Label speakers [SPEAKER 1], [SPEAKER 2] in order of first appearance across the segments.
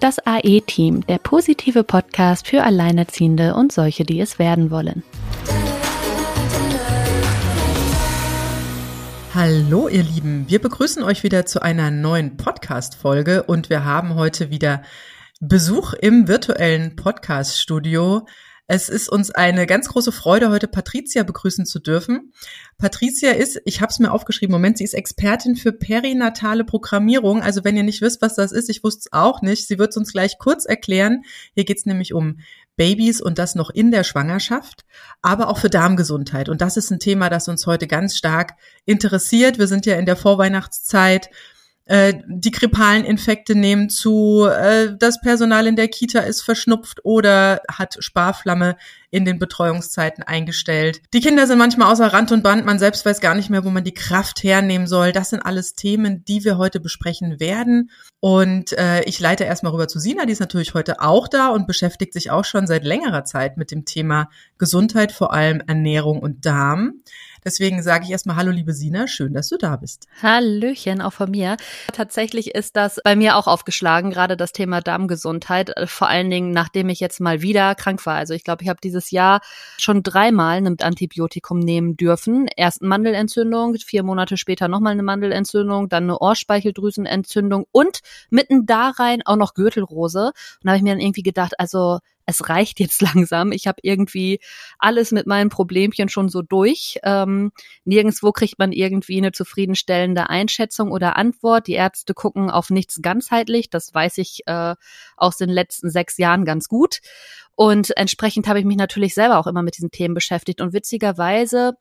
[SPEAKER 1] Das AE-Team, der positive Podcast für Alleinerziehende und solche, die es werden wollen.
[SPEAKER 2] Hallo ihr Lieben, wir begrüßen euch wieder zu einer neuen Podcast-Folge und wir haben heute wieder Besuch im virtuellen Podcast-Studio. Es ist uns eine ganz große Freude, heute Patricia begrüßen zu dürfen. Patricia ist, ich habe es mir aufgeschrieben, Moment, sie ist Expertin für perinatale Programmierung. Also wenn ihr nicht wisst, was das ist, ich wusste es auch nicht. Sie wird es uns gleich kurz erklären. Hier geht es nämlich um Babys und das noch in der Schwangerschaft, aber auch für Darmgesundheit. Und das ist ein Thema, das uns heute ganz stark interessiert. Wir sind ja in der Vorweihnachtszeit die grippalen Infekte nehmen zu, äh, das Personal in der Kita ist verschnupft oder hat Sparflamme in den Betreuungszeiten eingestellt. Die Kinder sind manchmal außer Rand und Band, man selbst weiß gar nicht mehr, wo man die Kraft hernehmen soll. Das sind alles Themen, die wir heute besprechen werden. Und äh, ich leite erstmal rüber zu Sina, die ist natürlich heute auch da und beschäftigt sich auch schon seit längerer Zeit mit dem Thema Gesundheit, vor allem Ernährung und Darm. Deswegen sage ich erstmal Hallo, liebe Sina, schön, dass du da bist.
[SPEAKER 1] Hallöchen, auch von mir. Tatsächlich ist das bei mir auch aufgeschlagen, gerade das Thema Darmgesundheit, äh, vor allen Dingen nachdem ich jetzt mal wieder krank war. Also ich glaube, ich habe dieses Jahr schon dreimal ein Antibiotikum nehmen dürfen. Erst Mandelentzündung, vier Monate später nochmal eine Mandelentzündung, dann eine Ohrspeicheldrüsenentzündung und mitten da rein auch noch Gürtelrose. Und da habe ich mir dann irgendwie gedacht, also es reicht jetzt langsam. Ich habe irgendwie alles mit meinen Problemchen schon so durch. Ähm, nirgendswo kriegt man irgendwie eine zufriedenstellende Einschätzung oder Antwort. Die Ärzte gucken auf nichts ganzheitlich. Das weiß ich äh, aus den letzten sechs Jahren ganz gut. Und entsprechend habe ich mich natürlich selber auch immer mit diesen Themen beschäftigt. Und witzigerweise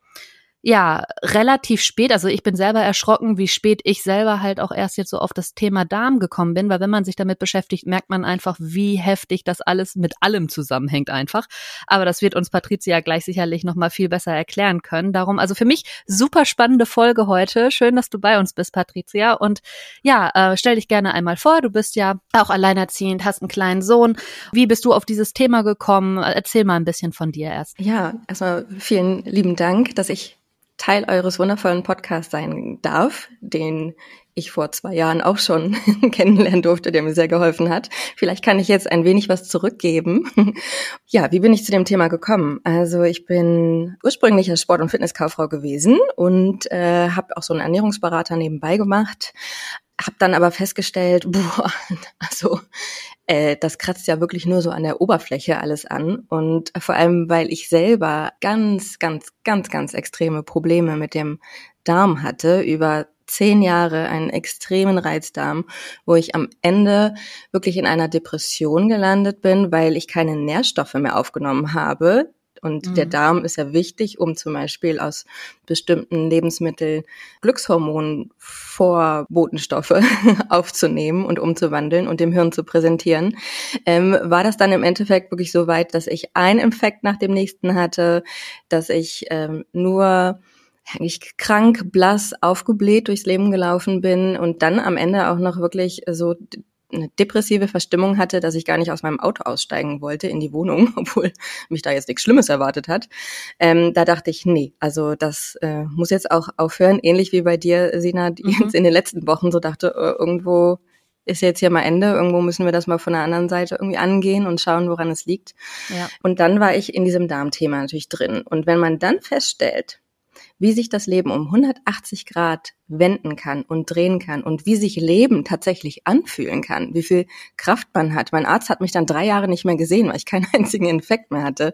[SPEAKER 1] ja, relativ spät, also ich bin selber erschrocken, wie spät ich selber halt auch erst jetzt so auf das Thema Darm gekommen bin, weil wenn man sich damit beschäftigt, merkt man einfach, wie heftig das alles mit allem zusammenhängt einfach. Aber das wird uns Patricia gleich sicherlich nochmal viel besser erklären können. Darum, also für mich super spannende Folge heute. Schön, dass du bei uns bist, Patricia. Und ja, äh, stell dich gerne einmal vor. Du bist ja auch alleinerziehend, hast einen kleinen Sohn. Wie bist du auf dieses Thema gekommen? Erzähl mal ein bisschen von dir erst.
[SPEAKER 3] Ja, erstmal vielen lieben Dank, dass ich Teil eures wundervollen Podcasts sein darf, den ich vor zwei Jahren auch schon kennenlernen durfte, der mir sehr geholfen hat. Vielleicht kann ich jetzt ein wenig was zurückgeben. ja, wie bin ich zu dem Thema gekommen? Also ich bin ursprünglich als Sport- und Fitnesskauffrau gewesen und äh, habe auch so einen Ernährungsberater nebenbei gemacht, habe dann aber festgestellt, boah, also äh, das kratzt ja wirklich nur so an der Oberfläche alles an. Und vor allem, weil ich selber ganz, ganz, ganz, ganz extreme Probleme mit dem Darm hatte, über zehn Jahre einen extremen Reizdarm, wo ich am Ende wirklich in einer Depression gelandet bin, weil ich keine Nährstoffe mehr aufgenommen habe, und mhm. der Darm ist ja wichtig, um zum Beispiel aus bestimmten Lebensmitteln Glückshormonen Vorbotenstoffe aufzunehmen und umzuwandeln und dem Hirn zu präsentieren. Ähm, war das dann im Endeffekt wirklich so weit, dass ich ein Infekt nach dem nächsten hatte, dass ich ähm, nur eigentlich krank, blass, aufgebläht durchs Leben gelaufen bin und dann am Ende auch noch wirklich so eine depressive Verstimmung hatte, dass ich gar nicht aus meinem Auto aussteigen wollte in die Wohnung, obwohl mich da jetzt nichts Schlimmes erwartet hat. Ähm, da dachte ich, nee, also das äh, muss jetzt auch aufhören. Ähnlich wie bei dir, Sina, die mhm. jetzt in den letzten Wochen so dachte, äh, irgendwo ist jetzt hier mal Ende, irgendwo müssen wir das mal von der anderen Seite irgendwie angehen und schauen, woran es liegt. Ja. Und dann war ich in diesem Darmthema natürlich drin. Und wenn man dann feststellt, wie sich das Leben um 180 Grad wenden kann und drehen kann und wie sich Leben tatsächlich anfühlen kann, wie viel Kraft man hat. Mein Arzt hat mich dann drei Jahre nicht mehr gesehen, weil ich keinen einzigen Infekt mehr hatte.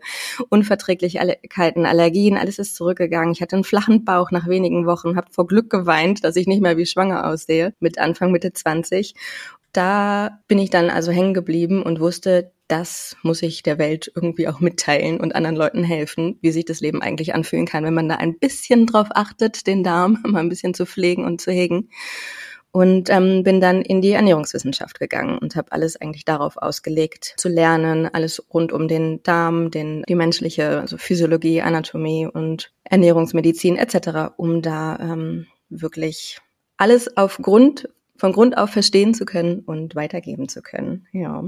[SPEAKER 3] Unverträglichkeiten, Allergien, alles ist zurückgegangen. Ich hatte einen flachen Bauch nach wenigen Wochen, habe vor Glück geweint, dass ich nicht mehr wie schwanger aussehe, mit Anfang, Mitte 20 da bin ich dann also hängen geblieben und wusste, das muss ich der Welt irgendwie auch mitteilen und anderen Leuten helfen, wie sich das Leben eigentlich anfühlen kann, wenn man da ein bisschen drauf achtet, den Darm mal ein bisschen zu pflegen und zu hegen. Und ähm, bin dann in die Ernährungswissenschaft gegangen und habe alles eigentlich darauf ausgelegt, zu lernen, alles rund um den Darm, den, die menschliche also Physiologie, Anatomie und Ernährungsmedizin etc., um da ähm, wirklich alles auf Grund von Grund auf verstehen zu können und weitergeben zu können. Ja.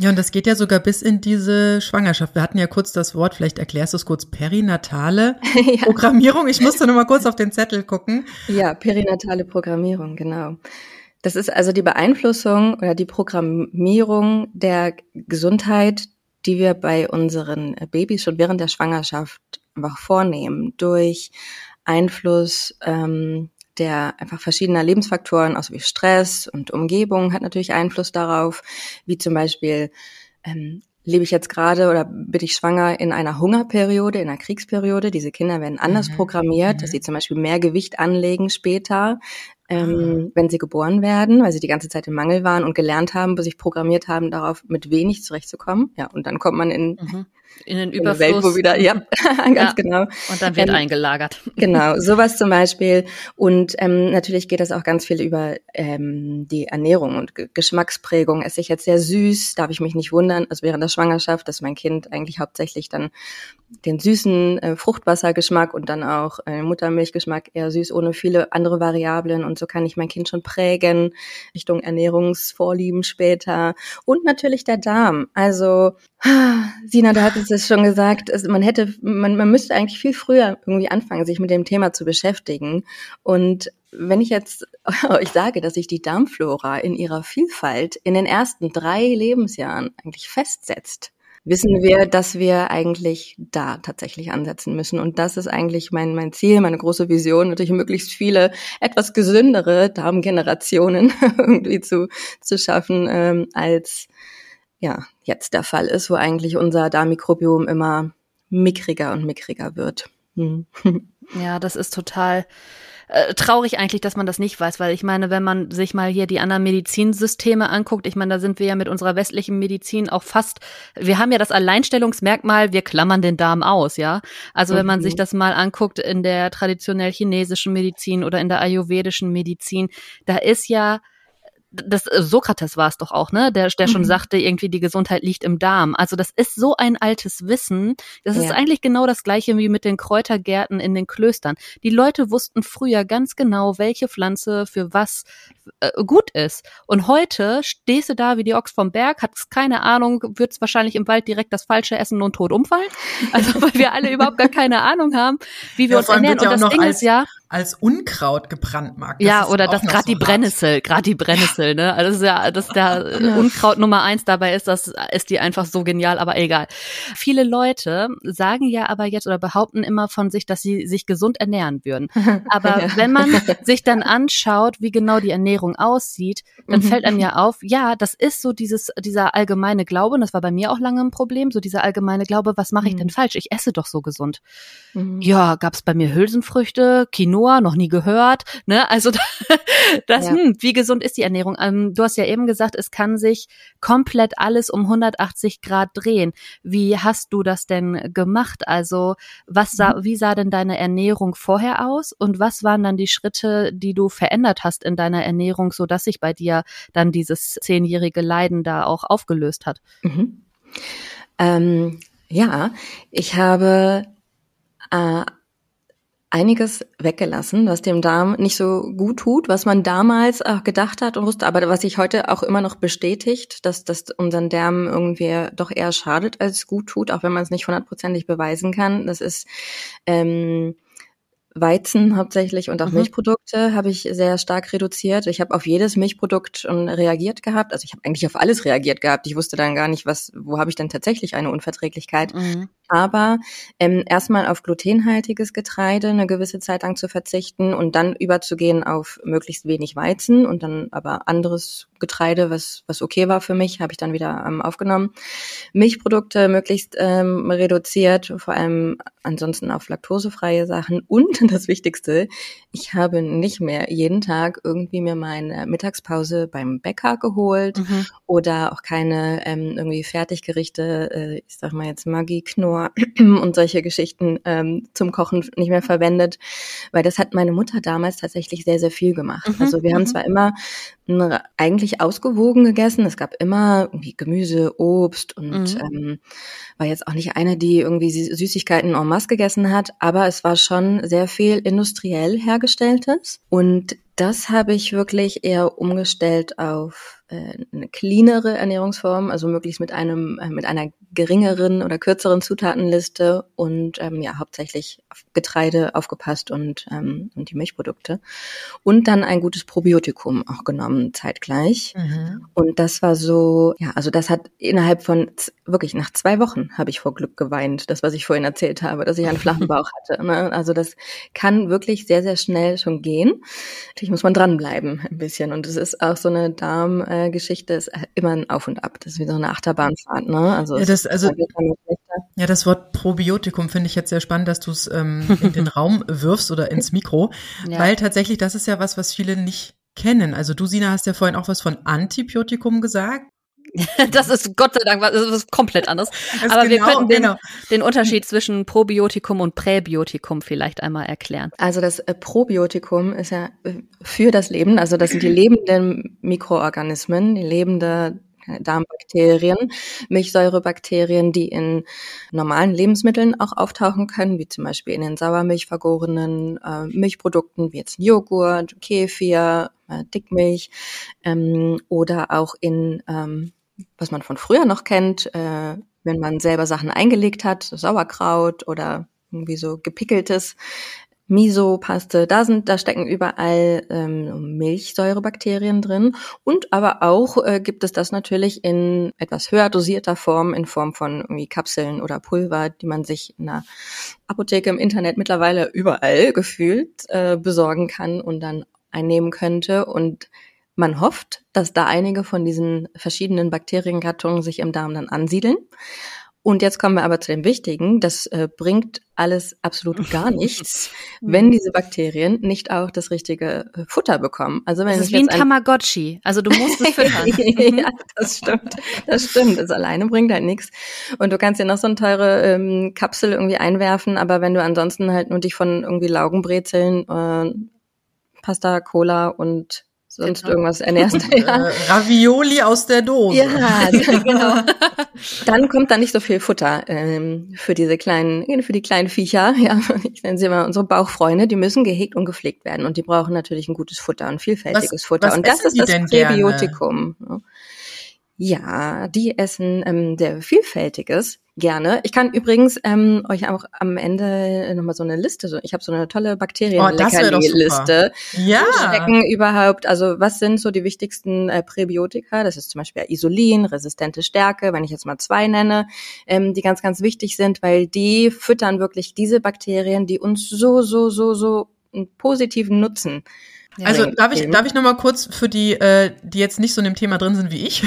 [SPEAKER 2] Ja, und das geht ja sogar bis in diese Schwangerschaft. Wir hatten ja kurz das Wort, vielleicht erklärst du es kurz, perinatale ja. Programmierung. Ich musste nur mal kurz auf den Zettel gucken.
[SPEAKER 3] Ja, perinatale Programmierung, genau. Das ist also die Beeinflussung oder die Programmierung der Gesundheit, die wir bei unseren Babys schon während der Schwangerschaft einfach vornehmen durch Einfluss ähm, der einfach verschiedener Lebensfaktoren, auch wie Stress und Umgebung hat natürlich Einfluss darauf, wie zum Beispiel ähm, lebe ich jetzt gerade oder bin ich schwanger in einer Hungerperiode, in einer Kriegsperiode. Diese Kinder werden anders mhm. programmiert, mhm. dass sie zum Beispiel mehr Gewicht anlegen später, ähm, ah. wenn sie geboren werden, weil sie die ganze Zeit im Mangel waren und gelernt haben, sich programmiert haben, darauf mit wenig zurechtzukommen. Ja, und dann kommt man in,
[SPEAKER 1] mhm. In den Überfluss. In
[SPEAKER 3] Welt, wo wieder, ja, ganz ja. genau.
[SPEAKER 1] Und dann wird ähm, eingelagert.
[SPEAKER 3] Genau, sowas zum Beispiel. Und ähm, natürlich geht das auch ganz viel über ähm, die Ernährung und G Geschmacksprägung. Esse ich jetzt sehr süß, darf ich mich nicht wundern, also während der Schwangerschaft, dass mein Kind eigentlich hauptsächlich dann den süßen äh, Fruchtwassergeschmack und dann auch äh, Muttermilchgeschmack eher süß, ohne viele andere Variablen. Und so kann ich mein Kind schon prägen Richtung Ernährungsvorlieben später. Und natürlich der Darm. Also, Sina, du hattest es schon gesagt, es, man hätte, man, man müsste eigentlich viel früher irgendwie anfangen, sich mit dem Thema zu beschäftigen. Und wenn ich jetzt euch sage, dass sich die Darmflora in ihrer Vielfalt in den ersten drei Lebensjahren eigentlich festsetzt, wissen wir, dass wir eigentlich da tatsächlich ansetzen müssen. Und das ist eigentlich mein, mein Ziel, meine große Vision, natürlich möglichst viele etwas gesündere Darmgenerationen irgendwie zu, zu schaffen, ähm, als ja jetzt der Fall ist, wo eigentlich unser Darmmikrobiom immer mickriger und mickriger wird. Hm.
[SPEAKER 1] Ja, das ist total äh, traurig eigentlich, dass man das nicht weiß, weil ich meine, wenn man sich mal hier die anderen Medizinsysteme anguckt, ich meine, da sind wir ja mit unserer westlichen Medizin auch fast, wir haben ja das Alleinstellungsmerkmal, wir klammern den Darm aus, ja. Also wenn man sich mhm. das mal anguckt in der traditionell chinesischen Medizin oder in der ayurvedischen Medizin, da ist ja das äh, Sokrates war es doch auch, ne? Der, der schon mhm. sagte, irgendwie die Gesundheit liegt im Darm. Also das ist so ein altes Wissen. Das ja. ist eigentlich genau das gleiche wie mit den Kräutergärten in den Klöstern. Die Leute wussten früher ganz genau, welche Pflanze für was äh, gut ist. Und heute stehst du da wie die Ochs vom Berg, hast keine Ahnung, wird's wahrscheinlich im Wald direkt das Falsche essen und tot umfallen. Also weil wir alle überhaupt gar keine Ahnung haben, wie wir ja, uns ernähren.
[SPEAKER 2] Und das Ding ist ja als Unkraut gebrandmarkt.
[SPEAKER 1] Das ja, oder das gerade so die Brennnessel, gerade die Brennnessel, ne? Also das ist ja, dass der ja. Unkraut Nummer eins dabei ist, das ist die einfach so genial, aber egal. Viele Leute sagen ja aber jetzt oder behaupten immer von sich, dass sie sich gesund ernähren würden. Aber ja. wenn man sich dann anschaut, wie genau die Ernährung aussieht, dann mhm. fällt einem ja auf, ja, das ist so dieses, dieser allgemeine Glaube, und das war bei mir auch lange ein Problem, so dieser allgemeine Glaube, was mache ich denn mhm. falsch? Ich esse doch so gesund. Mhm. Ja, gab's bei mir Hülsenfrüchte, Quinoa, Quinoa, noch nie gehört. Ne? Also das, ja. hm, wie gesund ist die Ernährung? Ähm, du hast ja eben gesagt, es kann sich komplett alles um 180 Grad drehen. Wie hast du das denn gemacht? Also was sah, mhm. wie sah denn deine Ernährung vorher aus und was waren dann die Schritte, die du verändert hast in deiner Ernährung, so dass sich bei dir dann dieses zehnjährige Leiden da auch aufgelöst hat?
[SPEAKER 3] Mhm. Ähm, ja, ich habe äh, einiges weggelassen, was dem Darm nicht so gut tut, was man damals auch gedacht hat und wusste, aber was sich heute auch immer noch bestätigt, dass das unseren Darm irgendwie doch eher schadet als gut tut, auch wenn man es nicht hundertprozentig beweisen kann. Das ist ähm, Weizen hauptsächlich und auch mhm. Milchprodukte habe ich sehr stark reduziert. Ich habe auf jedes Milchprodukt reagiert gehabt. Also ich habe eigentlich auf alles reagiert gehabt. Ich wusste dann gar nicht, was, wo habe ich denn tatsächlich eine Unverträglichkeit. Mhm. Aber ähm, erstmal auf glutenhaltiges Getreide eine gewisse Zeit lang zu verzichten und dann überzugehen auf möglichst wenig Weizen und dann aber anderes Getreide, was, was okay war für mich, habe ich dann wieder ähm, aufgenommen. Milchprodukte möglichst ähm, reduziert, vor allem ansonsten auf laktosefreie Sachen und das Wichtigste, ich habe nicht mehr jeden Tag irgendwie mir meine Mittagspause beim Bäcker geholt mhm. oder auch keine ähm, irgendwie Fertiggerichte, äh, ich sag mal jetzt Maggi, Knorr und solche Geschichten ähm, zum Kochen nicht mehr verwendet, weil das hat meine Mutter damals tatsächlich sehr, sehr viel gemacht. Mhm. Also wir haben mhm. zwar immer eigentlich ausgewogen gegessen. Es gab immer irgendwie Gemüse, Obst und mhm. ähm, war jetzt auch nicht eine, die irgendwie Süßigkeiten en masse gegessen hat, aber es war schon sehr viel industriell hergestelltes. Und das habe ich wirklich eher umgestellt auf äh, eine cleanere Ernährungsform, also möglichst mit einem äh, mit einer geringeren oder kürzeren Zutatenliste und ähm, ja hauptsächlich Getreide aufgepasst und ähm, und die Milchprodukte und dann ein gutes Probiotikum auch genommen zeitgleich mhm. und das war so ja also das hat innerhalb von wirklich nach zwei Wochen habe ich vor Glück geweint das was ich vorhin erzählt habe dass ich einen flachen Bauch hatte ne? also das kann wirklich sehr sehr schnell schon gehen natürlich muss man dranbleiben ein bisschen und es ist auch so eine Darm äh, ist immer ein Auf und Ab. Das ist wie so eine Achterbahnfahrt, ne?
[SPEAKER 2] Also, ja, das, also ja, das Wort Probiotikum finde ich jetzt sehr spannend, dass du es ähm, in den Raum wirfst oder ins Mikro, ja. weil tatsächlich das ist ja was, was viele nicht kennen. Also du, Sina, hast ja vorhin auch was von Antibiotikum gesagt.
[SPEAKER 1] das ist Gott sei Dank was, das ist komplett anders. Aber genau, wir könnten den, genau. den Unterschied zwischen Probiotikum und Präbiotikum vielleicht einmal erklären.
[SPEAKER 3] Also das äh, Probiotikum ist ja äh, für das Leben, also das sind die lebenden Mikroorganismen, die lebende Darmbakterien, Milchsäurebakterien, die in normalen Lebensmitteln auch auftauchen können, wie zum Beispiel in den Sauermilch vergorenen äh, Milchprodukten, wie jetzt Joghurt, Kefir, äh, Dickmilch ähm, oder auch in ähm, was man von früher noch kennt, äh, wenn man selber Sachen eingelegt hat, Sauerkraut oder irgendwie so gepickeltes Miso-Paste, da sind, da stecken überall ähm, Milchsäurebakterien drin und aber auch äh, gibt es das natürlich in etwas höher dosierter Form, in Form von irgendwie Kapseln oder Pulver, die man sich in einer Apotheke im Internet mittlerweile überall gefühlt äh, besorgen kann und dann einnehmen könnte und man hofft, dass da einige von diesen verschiedenen Bakteriengattungen sich im Darm dann ansiedeln. Und jetzt kommen wir aber zu dem Wichtigen. Das äh, bringt alles absolut gar nichts, wenn diese Bakterien nicht auch das richtige äh, Futter bekommen.
[SPEAKER 1] Also wenn das ist wie ein Tamagotchi. Also du musst es füttern.
[SPEAKER 3] ja, das stimmt. Das stimmt. Das alleine bringt halt nichts. Und du kannst dir noch so eine teure ähm, Kapsel irgendwie einwerfen, aber wenn du ansonsten halt nur dich von irgendwie Laugenbrezeln, äh, Pasta, Cola und sonst genau. irgendwas ernährst.
[SPEAKER 2] ja. Äh, Ravioli aus der Dose.
[SPEAKER 3] Ja, genau. Dann kommt da nicht so viel Futter ähm, für diese kleinen, für die kleinen Viecher. Ja, ich nenne sie mal unsere Bauchfreunde. Die müssen gehegt und gepflegt werden und die brauchen natürlich ein gutes Futter und vielfältiges was, Futter. Was und das ist das Präbiotikum. Gerne? Ja, die essen ähm, sehr vielfältiges gerne. Ich kann übrigens ähm, euch auch am Ende nochmal so eine Liste, so, ich habe so eine tolle Bakterien-Liste.
[SPEAKER 2] Oh, ja.
[SPEAKER 3] Stecken überhaupt, also was sind so die wichtigsten äh, Präbiotika? Das ist zum Beispiel Isolin, resistente Stärke, wenn ich jetzt mal zwei nenne, ähm, die ganz, ganz wichtig sind, weil die füttern wirklich diese Bakterien, die uns so, so, so, so einen positiven Nutzen
[SPEAKER 2] also darf ich, darf ich noch mal kurz für die, äh, die jetzt nicht so in dem Thema drin sind wie ich.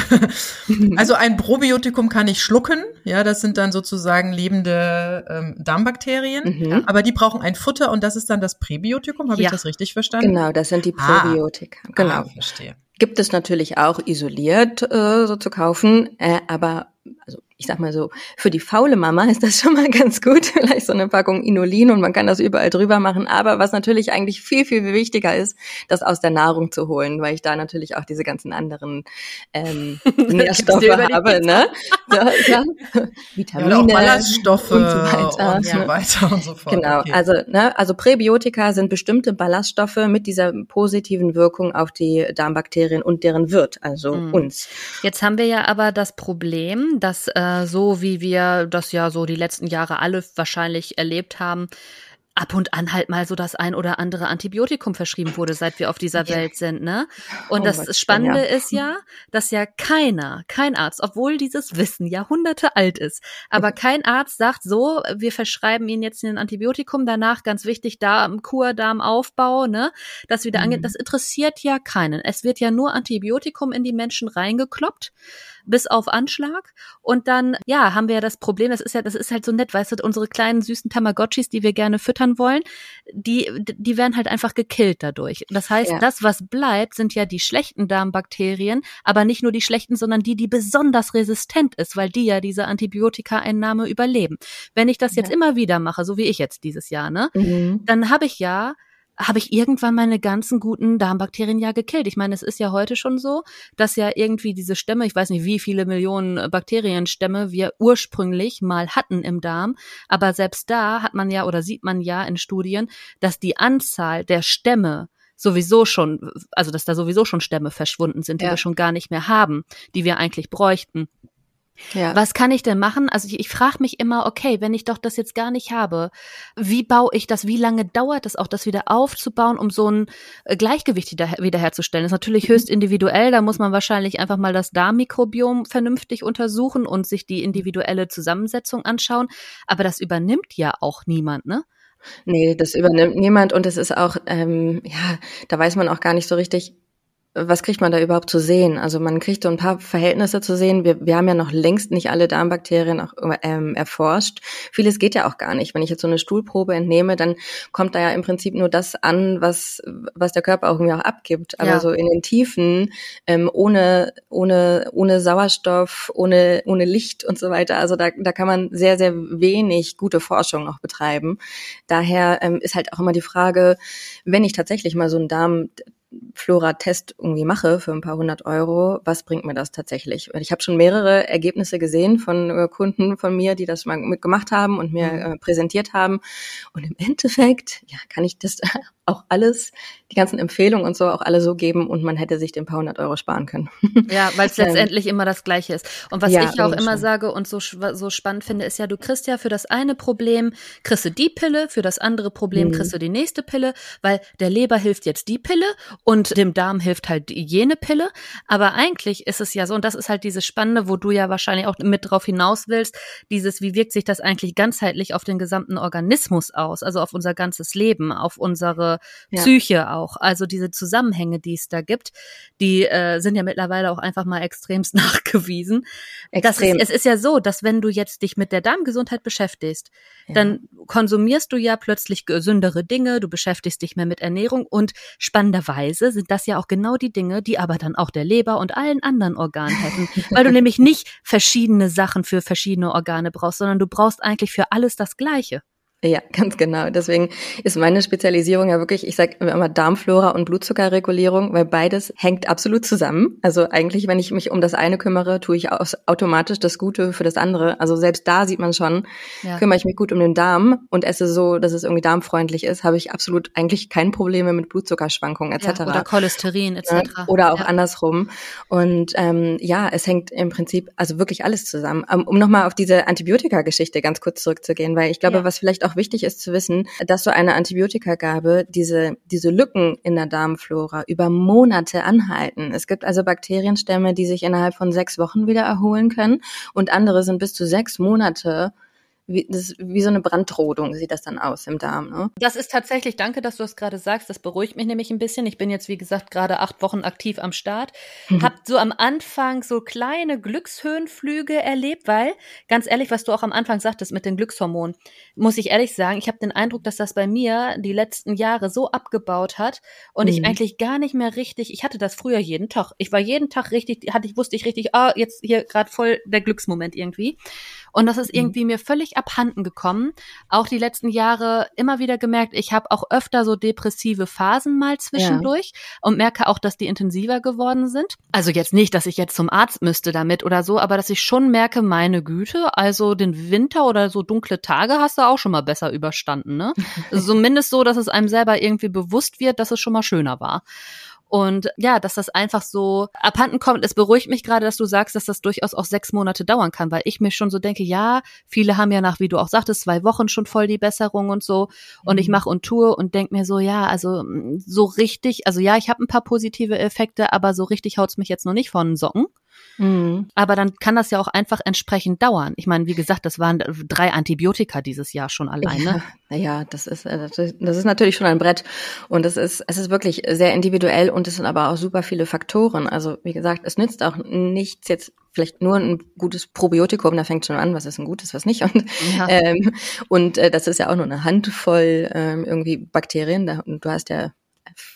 [SPEAKER 2] also ein Probiotikum kann ich schlucken, ja, das sind dann sozusagen lebende ähm, Darmbakterien, mhm. aber die brauchen ein Futter und das ist dann das Präbiotikum. Habe ja. ich das richtig verstanden?
[SPEAKER 3] Genau, das sind die ah. Probiotika. Ah. Genau. Ah,
[SPEAKER 2] verstehe.
[SPEAKER 3] Gibt es natürlich auch isoliert äh, so zu kaufen, äh, aber also ich sag mal so, für die faule Mama ist das schon mal ganz gut, vielleicht so eine Packung Inulin und man kann das überall drüber machen. Aber was natürlich eigentlich viel, viel wichtiger ist, das aus der Nahrung zu holen, weil ich da natürlich auch diese ganzen anderen ähm, Nährstoffe habe, ne?
[SPEAKER 2] So, ja. Vitamine, ja, auch Ballaststoffe und so weiter. Und so weiter und so fort.
[SPEAKER 3] Genau, okay. also, ne, also Präbiotika sind bestimmte Ballaststoffe mit dieser positiven Wirkung auf die Darmbakterien und deren Wirt, also mhm. uns.
[SPEAKER 1] Jetzt haben wir ja aber das Problem, dass äh, so wie wir das ja so die letzten Jahre alle wahrscheinlich erlebt haben, ab und an halt mal so das ein oder andere Antibiotikum verschrieben wurde, seit wir auf dieser ja. Welt sind, ne? Und oh, das Spannende ja. ist ja, dass ja keiner, kein Arzt, obwohl dieses Wissen Jahrhunderte alt ist, aber kein Arzt sagt so, wir verschreiben Ihnen jetzt ein Antibiotikum, danach ganz wichtig, Darm, Kur, Darmaufbau, ne? Das wieder mhm. angeht, das interessiert ja keinen. Es wird ja nur Antibiotikum in die Menschen reingekloppt bis auf Anschlag. Und dann, ja, haben wir ja das Problem, das ist ja, das ist halt so nett, weißt du, unsere kleinen süßen Tamagotchis, die wir gerne füttern wollen, die, die werden halt einfach gekillt dadurch. Das heißt, ja. das, was bleibt, sind ja die schlechten Darmbakterien, aber nicht nur die schlechten, sondern die, die besonders resistent ist, weil die ja diese Antibiotika-Einnahme überleben. Wenn ich das jetzt ja. immer wieder mache, so wie ich jetzt dieses Jahr, ne, mhm. dann habe ich ja habe ich irgendwann meine ganzen guten Darmbakterien ja gekillt. Ich meine, es ist ja heute schon so, dass ja irgendwie diese Stämme, ich weiß nicht, wie viele Millionen Bakterienstämme wir ursprünglich mal hatten im Darm, aber selbst da hat man ja oder sieht man ja in Studien, dass die Anzahl der Stämme sowieso schon, also dass da sowieso schon Stämme verschwunden sind, die ja. wir schon gar nicht mehr haben, die wir eigentlich bräuchten. Ja. Was kann ich denn machen? Also ich, ich frage mich immer, okay, wenn ich doch das jetzt gar nicht habe, wie baue ich das? Wie lange dauert es auch, das wieder aufzubauen, um so ein äh, Gleichgewicht wieder, wiederherzustellen? Das ist natürlich mhm. höchst individuell. Da muss man wahrscheinlich einfach mal das Darmmikrobiom vernünftig untersuchen und sich die individuelle Zusammensetzung anschauen. Aber das übernimmt ja auch niemand, ne?
[SPEAKER 3] Nee, das übernimmt niemand und es ist auch, ähm, ja, da weiß man auch gar nicht so richtig, was kriegt man da überhaupt zu sehen? Also man kriegt so ein paar Verhältnisse zu sehen. Wir, wir haben ja noch längst nicht alle Darmbakterien auch, ähm, erforscht. Vieles geht ja auch gar nicht. Wenn ich jetzt so eine Stuhlprobe entnehme, dann kommt da ja im Prinzip nur das an, was, was der Körper auch irgendwie auch abgibt. Aber ja. so in den Tiefen, ähm, ohne, ohne, ohne Sauerstoff, ohne, ohne Licht und so weiter. Also da, da kann man sehr, sehr wenig gute Forschung noch betreiben. Daher ähm, ist halt auch immer die Frage, wenn ich tatsächlich mal so einen Darm Flora-Test irgendwie mache für ein paar hundert Euro, was bringt mir das tatsächlich? Ich habe schon mehrere Ergebnisse gesehen von äh, Kunden von mir, die das mal mitgemacht haben und mir mhm. äh, präsentiert haben. Und im Endeffekt, ja, kann ich das auch alles, die ganzen Empfehlungen und so auch alle so geben und man hätte sich den paar hundert Euro sparen können.
[SPEAKER 1] Ja, weil es ähm, letztendlich immer das Gleiche ist. Und was ja, ich auch immer schon. sage und so, so spannend finde, ist ja, du kriegst ja für das eine Problem, kriegst du die Pille, für das andere Problem mhm. kriegst du die nächste Pille, weil der Leber hilft jetzt die Pille und dem Darm hilft halt jene Pille. Aber eigentlich ist es ja so, und das ist halt dieses Spannende, wo du ja wahrscheinlich auch mit drauf hinaus willst, dieses, wie wirkt sich das eigentlich ganzheitlich auf den gesamten Organismus aus, also auf unser ganzes Leben, auf unsere ja. Psyche auch. Also diese Zusammenhänge, die es da gibt, die äh, sind ja mittlerweile auch einfach mal extremst nachgewiesen. Extrem. Ist, es ist ja so, dass wenn du jetzt dich mit der Darmgesundheit beschäftigst, ja. dann konsumierst du ja plötzlich gesündere Dinge, du beschäftigst dich mehr mit Ernährung und spannenderweise sind das ja auch genau die Dinge, die aber dann auch der Leber und allen anderen Organen helfen, weil du nämlich nicht verschiedene Sachen für verschiedene Organe brauchst, sondern du brauchst eigentlich für alles das Gleiche.
[SPEAKER 3] Ja, ganz genau. Deswegen ist meine Spezialisierung ja wirklich, ich sage immer Darmflora und Blutzuckerregulierung, weil beides hängt absolut zusammen. Also eigentlich, wenn ich mich um das eine kümmere, tue ich automatisch das Gute für das andere. Also selbst da sieht man schon, ja. kümmere ich mich gut um den Darm und esse so, dass es irgendwie darmfreundlich ist, habe ich absolut eigentlich keine Probleme mit Blutzuckerschwankungen etc.
[SPEAKER 1] Ja, oder Cholesterin etc.
[SPEAKER 3] Ja, oder auch andersrum. Und ähm, ja, es hängt im Prinzip also wirklich alles zusammen. Um, um nochmal auf diese Antibiotika-Geschichte ganz kurz zurückzugehen, weil ich glaube, was vielleicht auch wichtig ist zu wissen, dass so eine Antibiotikagabe diese, diese Lücken in der Darmflora über Monate anhalten. Es gibt also Bakterienstämme, die sich innerhalb von sechs Wochen wieder erholen können und andere sind bis zu sechs Monate wie, das, wie so eine Brandrodung sieht das dann aus im Darm. Ne?
[SPEAKER 1] Das ist tatsächlich, danke, dass du das gerade sagst, das beruhigt mich nämlich ein bisschen. Ich bin jetzt, wie gesagt, gerade acht Wochen aktiv am Start. Mhm. Hab so am Anfang so kleine Glückshöhenflüge erlebt, weil, ganz ehrlich, was du auch am Anfang sagtest mit den Glückshormonen, muss ich ehrlich sagen, ich habe den Eindruck, dass das bei mir die letzten Jahre so abgebaut hat und mhm. ich eigentlich gar nicht mehr richtig, ich hatte das früher jeden Tag. Ich war jeden Tag richtig, hatte ich, wusste ich richtig, ah, jetzt hier gerade voll der Glücksmoment irgendwie. Und das ist mhm. irgendwie mir völlig abhanden gekommen. Auch die letzten Jahre immer wieder gemerkt, ich habe auch öfter so depressive Phasen mal zwischendurch ja. und merke auch, dass die intensiver geworden sind. Also jetzt nicht, dass ich jetzt zum Arzt müsste damit oder so, aber dass ich schon merke, meine Güte, also den Winter oder so dunkle Tage hast du auch schon mal besser überstanden, ne? Zumindest so, dass es einem selber irgendwie bewusst wird, dass es schon mal schöner war. Und ja, dass das einfach so abhanden kommt. Es beruhigt mich gerade, dass du sagst, dass das durchaus auch sechs Monate dauern kann, weil ich mir schon so denke, ja, viele haben ja nach, wie du auch sagtest, zwei Wochen schon voll die Besserung und so. Und mhm. ich mache und tue und denk mir so, ja, also so richtig, also ja, ich habe ein paar positive Effekte, aber so richtig haut's mich jetzt noch nicht von den Socken. Mhm. Aber dann kann das ja auch einfach entsprechend dauern. Ich meine, wie gesagt, das waren drei Antibiotika dieses Jahr schon alleine.
[SPEAKER 3] Ja, naja, das ist, äh, das ist natürlich schon ein Brett. Und es ist, es ist wirklich sehr individuell und es sind aber auch super viele Faktoren. Also, wie gesagt, es nützt auch nichts jetzt vielleicht nur ein gutes Probiotikum, da fängt schon an, was ist ein gutes, was nicht. Und, ja. ähm, und äh, das ist ja auch nur eine Handvoll ähm, irgendwie Bakterien. Da, du hast ja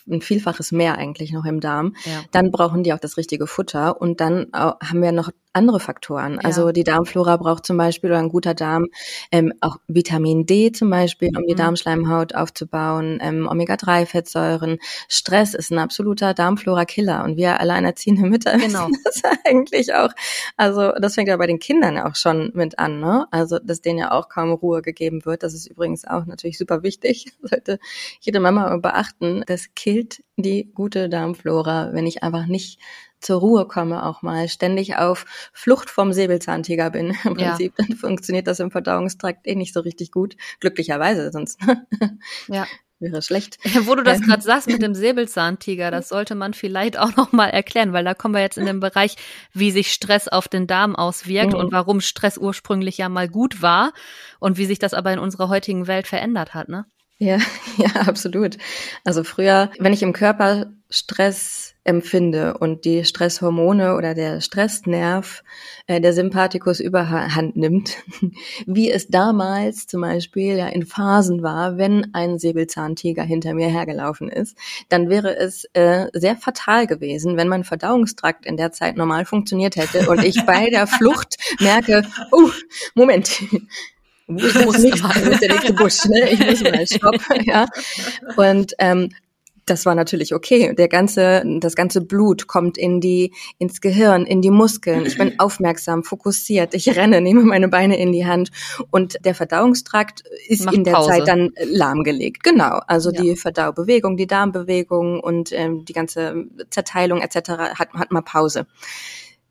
[SPEAKER 3] ein Vielfaches mehr eigentlich noch im Darm, ja. dann brauchen die auch das richtige Futter und dann haben wir noch andere Faktoren. Ja. Also die Darmflora braucht zum Beispiel oder ein guter Darm ähm, auch Vitamin D zum Beispiel, um mhm. die Darmschleimhaut aufzubauen, ähm, Omega-3-Fettsäuren. Stress ist ein absoluter Darmflora-Killer und wir alleinerziehende Mütter genau. wissen das eigentlich auch. Also das fängt ja bei den Kindern auch schon mit an, ne? Also dass denen ja auch kaum Ruhe gegeben wird. Das ist übrigens auch natürlich super wichtig. Sollte jede Mama beachten. Das killt die gute Darmflora, wenn ich einfach nicht zur Ruhe komme auch mal, ständig auf Flucht vom Säbelzahntiger bin. Im Prinzip ja. dann funktioniert das im Verdauungstrakt eh nicht so richtig gut. Glücklicherweise, sonst ja. wäre schlecht.
[SPEAKER 1] Wo du das ähm. gerade sagst mit dem Säbelzahntiger, das sollte man vielleicht auch noch mal erklären, weil da kommen wir jetzt in den Bereich, wie sich Stress auf den Darm auswirkt mhm. und warum Stress ursprünglich ja mal gut war und wie sich das aber in unserer heutigen Welt verändert hat, ne?
[SPEAKER 3] Ja, ja, absolut. Also früher, wenn ich im Körper Stress empfinde und die Stresshormone oder der Stressnerv, äh, der Sympathikus überhand nimmt, wie es damals zum Beispiel ja in Phasen war, wenn ein Säbelzahntiger hinter mir hergelaufen ist, dann wäre es äh, sehr fatal gewesen, wenn mein Verdauungstrakt in der Zeit normal funktioniert hätte und ich bei der Flucht merke, oh, Moment, ich muss nicht mal der nächste Busch, ne? Ich muss mal stopp, ja. Und ähm, das war natürlich okay. Der ganze, das ganze Blut kommt in die, ins Gehirn, in die Muskeln. Ich bin aufmerksam, fokussiert. Ich renne, nehme meine Beine in die Hand und der Verdauungstrakt ist Macht in der Pause. Zeit dann lahmgelegt. Genau. Also ja. die Verdaubewegung, die Darmbewegung und ähm, die ganze Zerteilung etc. hat, hat mal Pause.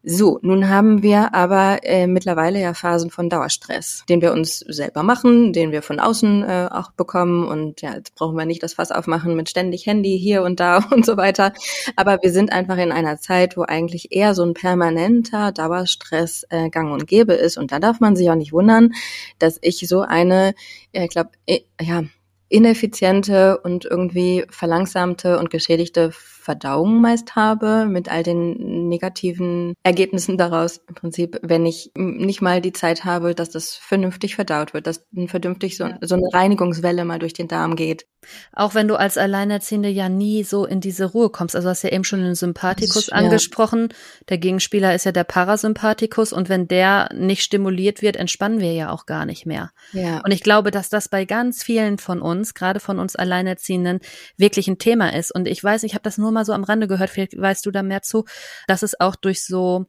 [SPEAKER 3] So, nun haben wir aber äh, mittlerweile ja Phasen von Dauerstress, den wir uns selber machen, den wir von außen äh, auch bekommen. Und ja, jetzt brauchen wir nicht das Fass aufmachen mit ständig Handy hier und da und so weiter. Aber wir sind einfach in einer Zeit, wo eigentlich eher so ein permanenter Dauerstress äh, gang und gäbe ist. Und da darf man sich auch nicht wundern, dass ich so eine, äh, ich glaube, äh, ja, ineffiziente und irgendwie verlangsamte und geschädigte Verdauung meist habe, mit all den negativen Ergebnissen daraus. Im Prinzip, wenn ich nicht mal die Zeit habe, dass das vernünftig verdaut wird, dass vernünftig so, so eine Reinigungswelle mal durch den Darm geht.
[SPEAKER 1] Auch wenn du als Alleinerziehende ja nie so in diese Ruhe kommst. Also hast ja eben schon den Sympathikus angesprochen. Der Gegenspieler ist ja der Parasympathikus und wenn der nicht stimuliert wird, entspannen wir ja auch gar nicht mehr. Ja. Und ich glaube, dass das bei ganz vielen von uns, gerade von uns Alleinerziehenden, wirklich ein Thema ist. Und ich weiß, ich habe das nur mal so am Rande gehört, vielleicht weißt du da mehr zu, dass es auch durch so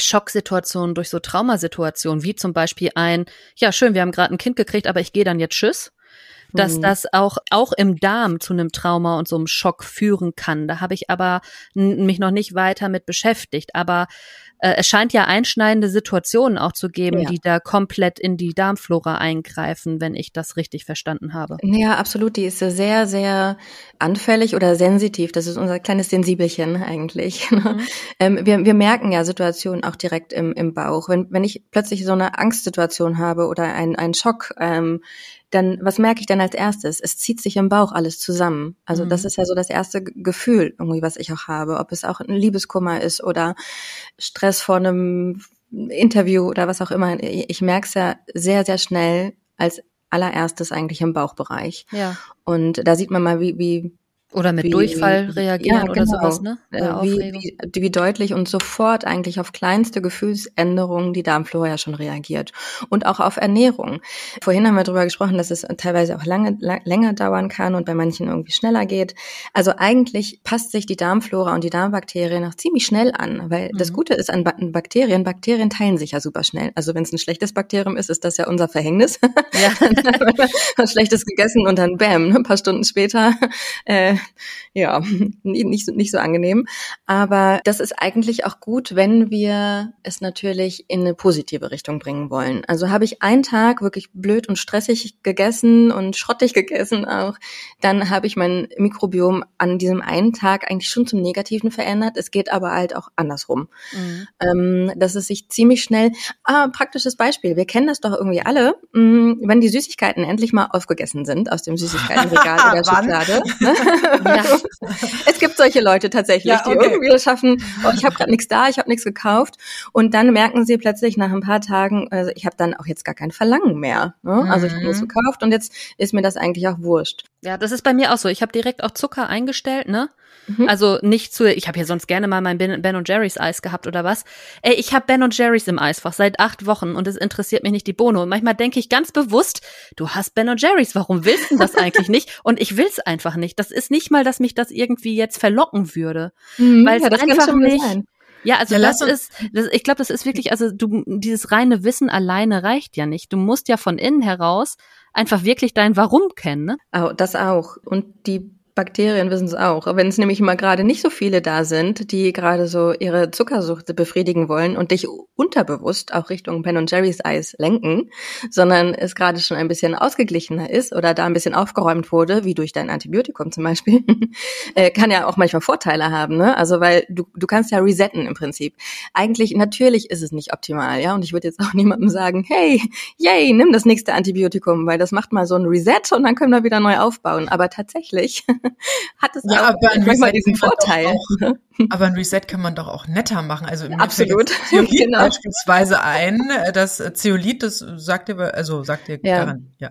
[SPEAKER 1] Schocksituationen, durch so Traumasituationen, wie zum Beispiel ein, ja schön, wir haben gerade ein Kind gekriegt, aber ich gehe dann jetzt tschüss, dass mhm. das auch, auch im Darm zu einem Trauma und so einem Schock führen kann. Da habe ich aber mich noch nicht weiter mit beschäftigt. Aber äh, es scheint ja einschneidende Situationen auch zu geben, ja. die da komplett in die Darmflora eingreifen, wenn ich das richtig verstanden habe.
[SPEAKER 3] Ja, absolut. Die ist sehr, sehr anfällig oder sensitiv. Das ist unser kleines Sensibelchen eigentlich. Mhm. ähm, wir, wir merken ja Situationen auch direkt im, im Bauch. Wenn, wenn ich plötzlich so eine Angstsituation habe oder ein, ein Schock, ähm, dann was merke ich dann als erstes? Es zieht sich im Bauch alles zusammen. Also mhm. das ist ja so das erste Gefühl irgendwie, was ich auch habe, ob es auch ein Liebeskummer ist oder Stress vor einem Interview oder was auch immer. Ich merke es ja sehr, sehr schnell als allererstes eigentlich im Bauchbereich. Ja. Und da sieht man mal, wie, wie
[SPEAKER 1] oder mit wie, Durchfall reagieren ja, oder genau. sowas, ne?
[SPEAKER 3] Äh, wie, wie, wie deutlich und sofort eigentlich auf kleinste Gefühlsänderungen die Darmflora ja schon reagiert. Und auch auf Ernährung. Vorhin haben wir darüber gesprochen, dass es teilweise auch lange, lang, länger dauern kann und bei manchen irgendwie schneller geht. Also eigentlich passt sich die Darmflora und die Darmbakterien auch ziemlich schnell an, weil mhm. das Gute ist an Bakterien, Bakterien teilen sich ja super schnell. Also wenn es ein schlechtes Bakterium ist, ist das ja unser Verhängnis. Ja. was Schlechtes gegessen und dann bam, ein paar Stunden später äh, ja, nicht so, nicht so angenehm. Aber das ist eigentlich auch gut, wenn wir es natürlich in eine positive Richtung bringen wollen. Also habe ich einen Tag wirklich blöd und stressig gegessen und schrottig gegessen auch, dann habe ich mein Mikrobiom an diesem einen Tag eigentlich schon zum Negativen verändert. Es geht aber halt auch andersrum. Mhm. Ähm, dass es sich ziemlich schnell, ah, praktisches Beispiel, wir kennen das doch irgendwie alle, mh, mm, wenn die Süßigkeiten endlich mal aufgegessen sind aus dem Süßigkeitenregal oder Schublade. Ja. es gibt solche Leute tatsächlich, ja, okay. die irgendwie das schaffen, oh, ich habe gerade nichts da, ich habe nichts gekauft und dann merken sie plötzlich nach ein paar Tagen, also ich habe dann auch jetzt gar kein Verlangen mehr. Ne? Mhm. Also ich habe nichts gekauft und jetzt ist mir das eigentlich auch wurscht.
[SPEAKER 1] Ja, das ist bei mir auch so. Ich habe direkt auch Zucker eingestellt, ne? Mhm. Also nicht zu, ich habe hier sonst gerne mal mein Ben, ben Jerry's Eis gehabt oder was. Ey, ich habe Ben Jerry's im Eisfach seit acht Wochen und es interessiert mich nicht die Bohne. Und manchmal denke ich ganz bewusst, du hast Ben Jerry's, warum willst du das eigentlich nicht? Und ich will's einfach nicht. Das ist nicht mal, dass mich das irgendwie jetzt verlocken würde. Mhm, weil ja, es einfach nicht. Sein. Ja, also ja, das ist, das, ich glaube, das ist wirklich, also du, dieses reine Wissen alleine reicht ja nicht. Du musst ja von innen heraus einfach wirklich dein Warum kennen. Ne?
[SPEAKER 3] Oh, das auch. Und die Bakterien wissen es auch. Wenn es nämlich mal gerade nicht so viele da sind, die gerade so ihre Zuckersucht befriedigen wollen und dich unterbewusst auch Richtung Ben und Jerry's Eis lenken, sondern es gerade schon ein bisschen ausgeglichener ist oder da ein bisschen aufgeräumt wurde, wie durch dein Antibiotikum zum Beispiel, äh, kann ja auch manchmal Vorteile haben. Ne? Also weil du, du kannst ja resetten im Prinzip. Eigentlich, natürlich ist es nicht optimal, ja. Und ich würde jetzt auch niemandem sagen, hey, yay, nimm das nächste Antibiotikum, weil das macht mal so ein Reset und dann können wir wieder neu aufbauen. Aber tatsächlich hat es
[SPEAKER 2] ja, aber
[SPEAKER 3] manchmal diesen Vorteil.
[SPEAKER 2] Auch, aber ein Reset kann man doch auch netter machen. Also
[SPEAKER 3] Absolut.
[SPEAKER 2] Zeolit genau. beispielsweise ein, das Zeolit, das sagt ihr, also sagt ihr
[SPEAKER 3] ja.
[SPEAKER 2] daran, ja.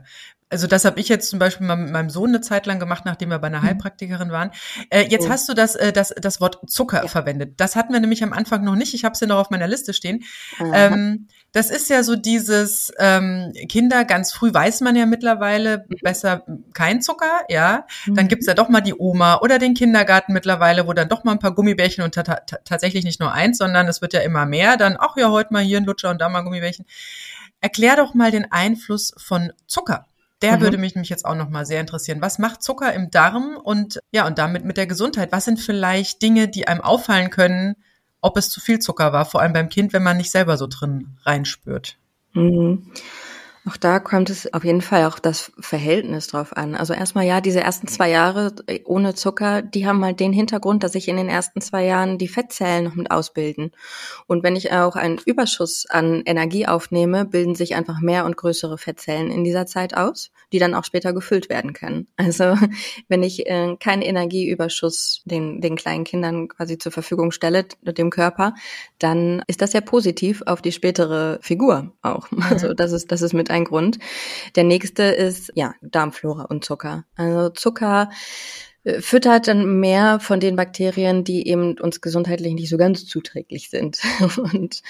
[SPEAKER 2] Also das habe ich jetzt zum Beispiel mit meinem Sohn eine Zeit lang gemacht, nachdem wir bei einer mhm. Heilpraktikerin waren. Äh, jetzt oh. hast du das, äh, das, das Wort Zucker ja. verwendet. Das hatten wir nämlich am Anfang noch nicht. Ich habe es ja noch auf meiner Liste stehen. Ähm, das ist ja so dieses ähm, Kinder, ganz früh weiß man ja mittlerweile mhm. besser kein Zucker, ja. Dann mhm. gibt's ja doch mal die Oma oder den Kindergarten mittlerweile, wo dann doch mal ein paar Gummibärchen und tatsächlich nicht nur eins, sondern es wird ja immer mehr. Dann, ach ja, heute mal hier ein Lutscher und da mal ein Gummibärchen. Erklär doch mal den Einfluss von Zucker. Der mhm. würde mich nämlich jetzt auch noch mal sehr interessieren. Was macht Zucker im Darm und ja und damit mit der Gesundheit? Was sind vielleicht Dinge, die einem auffallen können, ob es zu viel Zucker war, vor allem beim Kind, wenn man nicht selber so drin reinspürt?
[SPEAKER 3] Mhm. Auch da kommt es auf jeden Fall auch das Verhältnis drauf an. Also erstmal ja, diese ersten zwei Jahre äh, ohne Zucker, die haben halt den Hintergrund, dass sich in den ersten zwei Jahren die Fettzellen noch mit ausbilden. Und wenn ich auch einen Überschuss an Energie aufnehme, bilden sich einfach mehr und größere Fettzellen in dieser Zeit aus, die dann auch später gefüllt werden können. Also wenn ich äh, keinen Energieüberschuss den, den kleinen Kindern quasi zur Verfügung stelle, dem Körper, dann ist das ja positiv auf die spätere Figur auch. Also das ist, das ist mit ein Grund. Der nächste ist, ja, Darmflora und Zucker. Also Zucker äh, füttert dann mehr von den Bakterien, die eben uns gesundheitlich nicht so ganz zuträglich sind. Und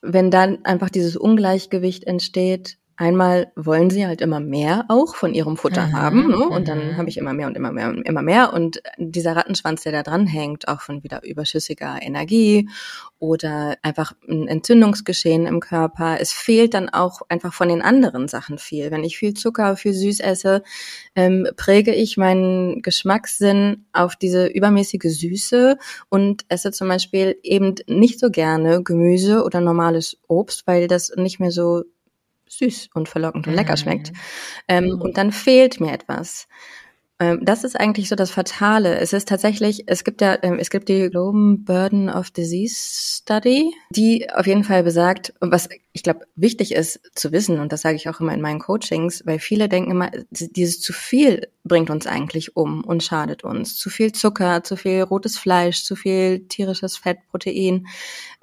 [SPEAKER 3] wenn dann einfach dieses Ungleichgewicht entsteht, Einmal wollen sie halt immer mehr auch von ihrem Futter mhm, haben, ne? und dann habe ich immer mehr und immer mehr und immer mehr. Und dieser Rattenschwanz, der da dran hängt, auch von wieder überschüssiger Energie oder einfach ein Entzündungsgeschehen im Körper. Es fehlt dann auch einfach von den anderen Sachen viel. Wenn ich viel Zucker, viel süß esse, ähm, präge ich meinen Geschmackssinn auf diese übermäßige Süße und esse zum Beispiel eben nicht so gerne Gemüse oder normales Obst, weil das nicht mehr so süß und verlockend und lecker schmeckt. Mhm. Ähm, mhm. Und dann fehlt mir etwas. Ähm, das ist eigentlich so das Fatale. Es ist tatsächlich, es gibt ja, ähm, es gibt die Global Burden of Disease Study, die auf jeden Fall besagt, was ich glaube wichtig ist zu wissen, und das sage ich auch immer in meinen Coachings, weil viele denken immer, dieses zu viel bringt uns eigentlich um und schadet uns. Zu viel Zucker, zu viel rotes Fleisch, zu viel tierisches Fett, Protein,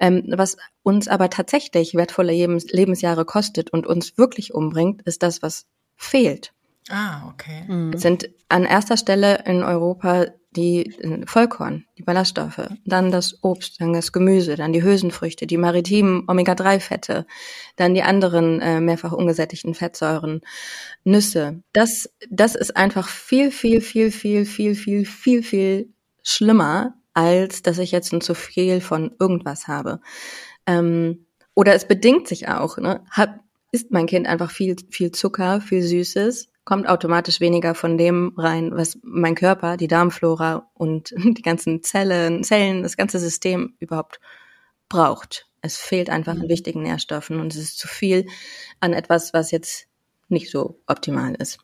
[SPEAKER 3] ähm, was uns aber tatsächlich wertvolle Lebens Lebensjahre kostet und uns wirklich umbringt, ist das, was fehlt.
[SPEAKER 2] Ah, okay.
[SPEAKER 3] Mhm. Es sind an erster Stelle in Europa die äh, Vollkorn, die Ballaststoffe, dann das Obst, dann das Gemüse, dann die Hülsenfrüchte, die maritimen Omega-3-Fette, dann die anderen äh, mehrfach ungesättigten Fettsäuren, Nüsse. Das, das ist einfach viel, viel, viel, viel, viel, viel, viel, viel schlimmer, als dass ich jetzt ein zu viel von irgendwas habe. Ähm, oder es bedingt sich auch. Ne? Hat, isst mein Kind einfach viel, viel Zucker, viel Süßes, kommt automatisch weniger von dem rein, was mein Körper, die Darmflora und die ganzen Zellen, Zellen, das ganze System überhaupt braucht. Es fehlt einfach an mhm. wichtigen Nährstoffen und es ist zu viel an etwas, was jetzt nicht so optimal ist.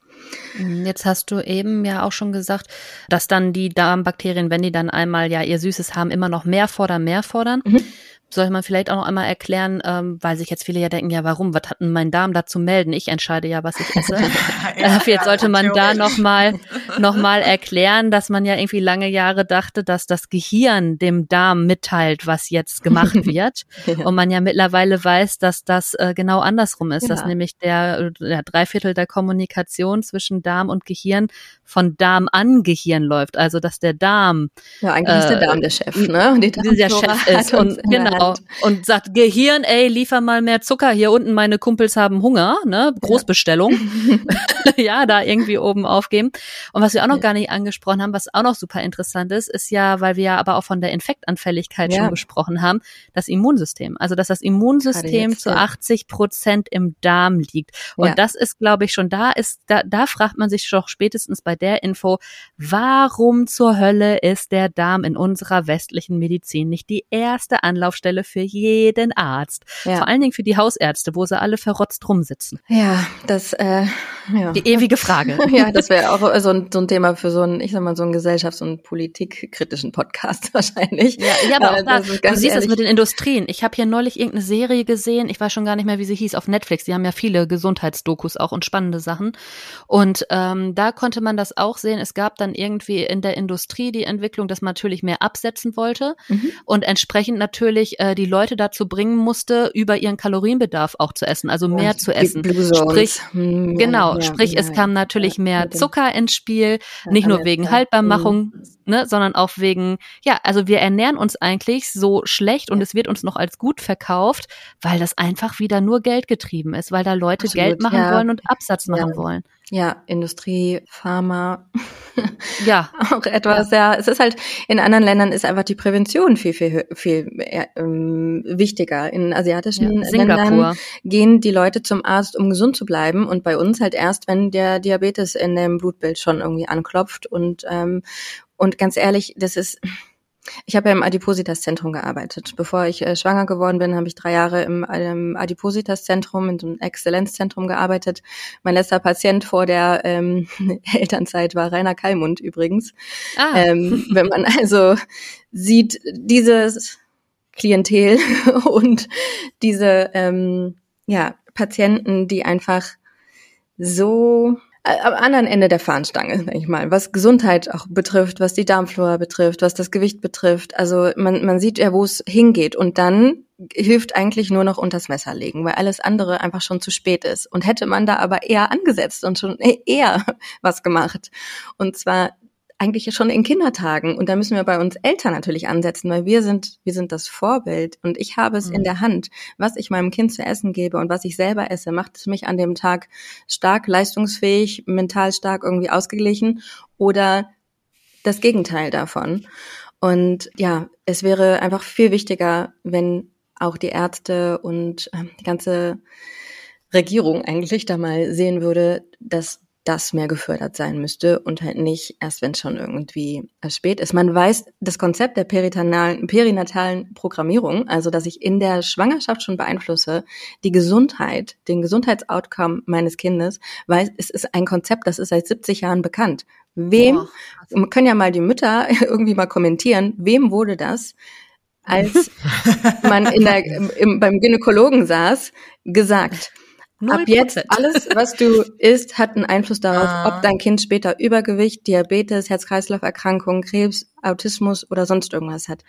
[SPEAKER 1] Mhm, jetzt hast du eben ja auch schon gesagt, dass dann die Darmbakterien, wenn die dann einmal ja ihr Süßes haben, immer noch mehr fordern, mehr fordern. Mhm sollte man vielleicht auch noch einmal erklären, ähm, weil sich jetzt viele ja denken, ja, warum, was hat denn mein Darm da zu melden? Ich entscheide ja, was ich esse. ja, jetzt sollte man da nochmal noch mal erklären, dass man ja irgendwie lange Jahre dachte, dass das Gehirn dem Darm mitteilt, was jetzt gemacht wird. ja. Und man ja mittlerweile weiß, dass das äh, genau andersrum ist, ja. dass nämlich der, der Dreiviertel der Kommunikation zwischen Darm und Gehirn von Darm an Gehirn läuft. Also dass der Darm
[SPEAKER 3] Ja, eigentlich äh, ist der Darm der Chef, ne?
[SPEAKER 1] Und die der Chef ist. Und genau, Genau. Und sagt, Gehirn, ey, liefer mal mehr Zucker. Hier unten meine Kumpels haben Hunger, ne? Großbestellung. Ja, ja da irgendwie oben aufgeben. Und was wir auch noch ja. gar nicht angesprochen haben, was auch noch super interessant ist, ist ja, weil wir ja aber auch von der Infektanfälligkeit ja. schon gesprochen haben, das Immunsystem. Also, dass das Immunsystem jetzt, zu 80 Prozent im Darm liegt. Und das ist, glaube ich, schon da ist, da, da fragt man sich doch spätestens bei der Info, warum zur Hölle ist der Darm in unserer westlichen Medizin nicht die erste Anlaufstelle für jeden Arzt? Ja. Vor allen Dingen für die Hausärzte, wo sie alle verrotzt rumsitzen.
[SPEAKER 3] Ja, das, äh,
[SPEAKER 1] ja. Die ewige Frage.
[SPEAKER 3] ja, das wäre auch so ein, so ein Thema für so einen, ich sag mal, so einen gesellschafts- und politikkritischen Podcast wahrscheinlich.
[SPEAKER 1] Ja, ja aber auch da, du siehst ehrlich. das mit den Industrien. Ich habe hier neulich irgendeine Serie gesehen, ich weiß schon gar nicht mehr, wie sie hieß, auf Netflix. Die haben ja viele Gesundheitsdokus auch und spannende Sachen. Und ähm, da konnte man das auch sehen. Es gab dann irgendwie in der Industrie die Entwicklung, dass man natürlich mehr absetzen wollte mhm. und entsprechend natürlich äh, die Leute dazu bringen musste, über ihren Kalorienbedarf auch zu essen, also mehr und zu essen. Sprich, hm, genau, sprich, es kam natürlich mehr Zucker ins Spiel, nicht nur wegen Haltbarmachung. Ne, sondern auch wegen, ja, also wir ernähren uns eigentlich so schlecht und es wird uns noch als gut verkauft, weil das einfach wieder nur Geld getrieben ist, weil da Leute Absolut, Geld machen wollen und Absatz machen wollen.
[SPEAKER 3] Ja, Industrie, Pharma. Ja. auch etwas, ja. ja. Es ist halt, in anderen Ländern ist einfach die Prävention viel, viel, viel ähm, wichtiger. In asiatischen ja, Ländern gehen die Leute zum Arzt, um gesund zu bleiben und bei uns halt erst, wenn der Diabetes in dem Blutbild schon irgendwie anklopft und, ähm, und ganz ehrlich, das ist, ich habe ja im Adipositas-Zentrum gearbeitet. Bevor ich äh, schwanger geworden bin, habe ich drei Jahre im, im Adipositas-Zentrum, in so einem Exzellenzzentrum gearbeitet. Mein letzter Patient vor der ähm, Elternzeit war Rainer Kallmund übrigens. Ah. Ähm, wenn man also sieht, dieses Klientel und diese ähm, ja, Patienten, die einfach so am anderen Ende der Fahnenstange, sag ich mal, was Gesundheit auch betrifft, was die Darmflora betrifft, was das Gewicht betrifft. Also man, man sieht ja, wo es hingeht. Und dann hilft eigentlich nur noch unters Messer legen, weil alles andere einfach schon zu spät ist. Und hätte man da aber eher angesetzt und schon eher was gemacht. Und zwar eigentlich schon in Kindertagen. Und da müssen wir bei uns Eltern natürlich ansetzen, weil wir sind, wir sind das Vorbild. Und ich habe es mhm. in der Hand. Was ich meinem Kind zu essen gebe und was ich selber esse, macht es mich an dem Tag stark leistungsfähig, mental stark irgendwie ausgeglichen oder das Gegenteil davon. Und ja, es wäre einfach viel wichtiger, wenn auch die Ärzte und äh, die ganze Regierung eigentlich da mal sehen würde, dass das mehr gefördert sein müsste und halt nicht erst, wenn es schon irgendwie spät ist. Man weiß das Konzept der perinatalen, perinatalen Programmierung, also dass ich in der Schwangerschaft schon beeinflusse, die Gesundheit, den Gesundheitsoutcome meines Kindes, weil es ist ein Konzept, das ist seit 70 Jahren bekannt. Wem, oh, können ja mal die Mütter irgendwie mal kommentieren, wem wurde das als man in der, im, beim Gynäkologen saß, gesagt. Ab jetzt alles, was du isst, hat einen Einfluss darauf, ah. ob dein Kind später Übergewicht, Diabetes, Herz-Kreislauf-Erkrankungen, Krebs, Autismus oder sonst irgendwas hat.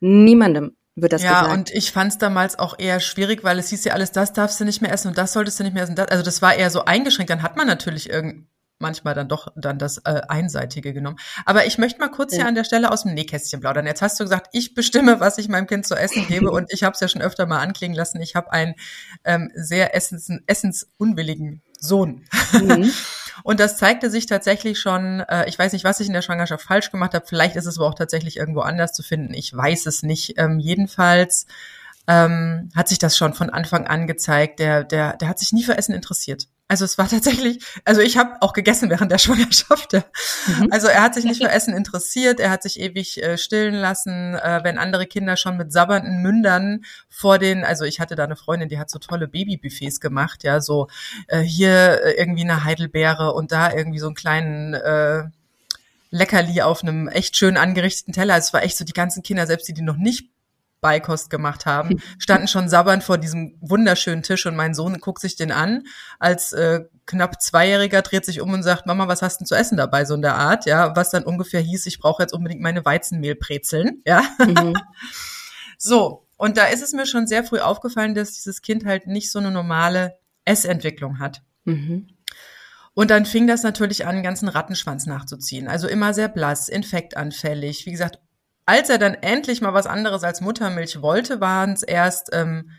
[SPEAKER 3] Niemandem wird das ja, gesagt.
[SPEAKER 2] Ja, und ich fand es damals auch eher schwierig, weil es hieß ja alles, das darfst du nicht mehr essen und das solltest du nicht mehr essen. Also das war eher so eingeschränkt. Dann hat man natürlich irgend manchmal dann doch dann das äh, Einseitige genommen. Aber ich möchte mal kurz ja. hier an der Stelle aus dem Nähkästchen plaudern. Jetzt hast du gesagt, ich bestimme, was ich meinem Kind zu essen gebe und ich habe es ja schon öfter mal anklingen lassen. Ich habe einen ähm, sehr essens, essensunwilligen Sohn. Mhm. Und das zeigte sich tatsächlich schon, äh, ich weiß nicht, was ich in der Schwangerschaft falsch gemacht habe, vielleicht ist es aber auch tatsächlich irgendwo anders zu finden, ich weiß es nicht. Ähm, jedenfalls ähm, hat sich das schon von Anfang an gezeigt, der, der, der hat sich nie für Essen interessiert. Also es war tatsächlich, also ich habe auch gegessen während der Schwangerschaft. Ja. Mhm. Also er hat sich nicht für Essen interessiert, er hat sich ewig äh, stillen lassen, äh, wenn andere Kinder schon mit sabbernden Mündern vor den, also ich hatte da eine Freundin, die hat so tolle Babybuffets gemacht, ja, so äh, hier äh, irgendwie eine Heidelbeere und da irgendwie so einen kleinen äh, Leckerli auf einem echt schön angerichteten Teller. Es war echt so die ganzen Kinder, selbst die, die noch nicht Beikost gemacht haben, standen schon sabbernd vor diesem wunderschönen Tisch und mein Sohn guckt sich den an. Als äh, knapp Zweijähriger dreht sich um und sagt, Mama, was hast du zu essen dabei, so in der Art, ja, was dann ungefähr hieß, ich brauche jetzt unbedingt meine Weizenmehlbrezeln, ja. Mhm. so, und da ist es mir schon sehr früh aufgefallen, dass dieses Kind halt nicht so eine normale Essentwicklung hat. Mhm. Und dann fing das natürlich an, einen ganzen Rattenschwanz nachzuziehen. Also immer sehr blass, infektanfällig, wie gesagt, als er dann endlich mal was anderes als Muttermilch wollte, waren es erst ähm,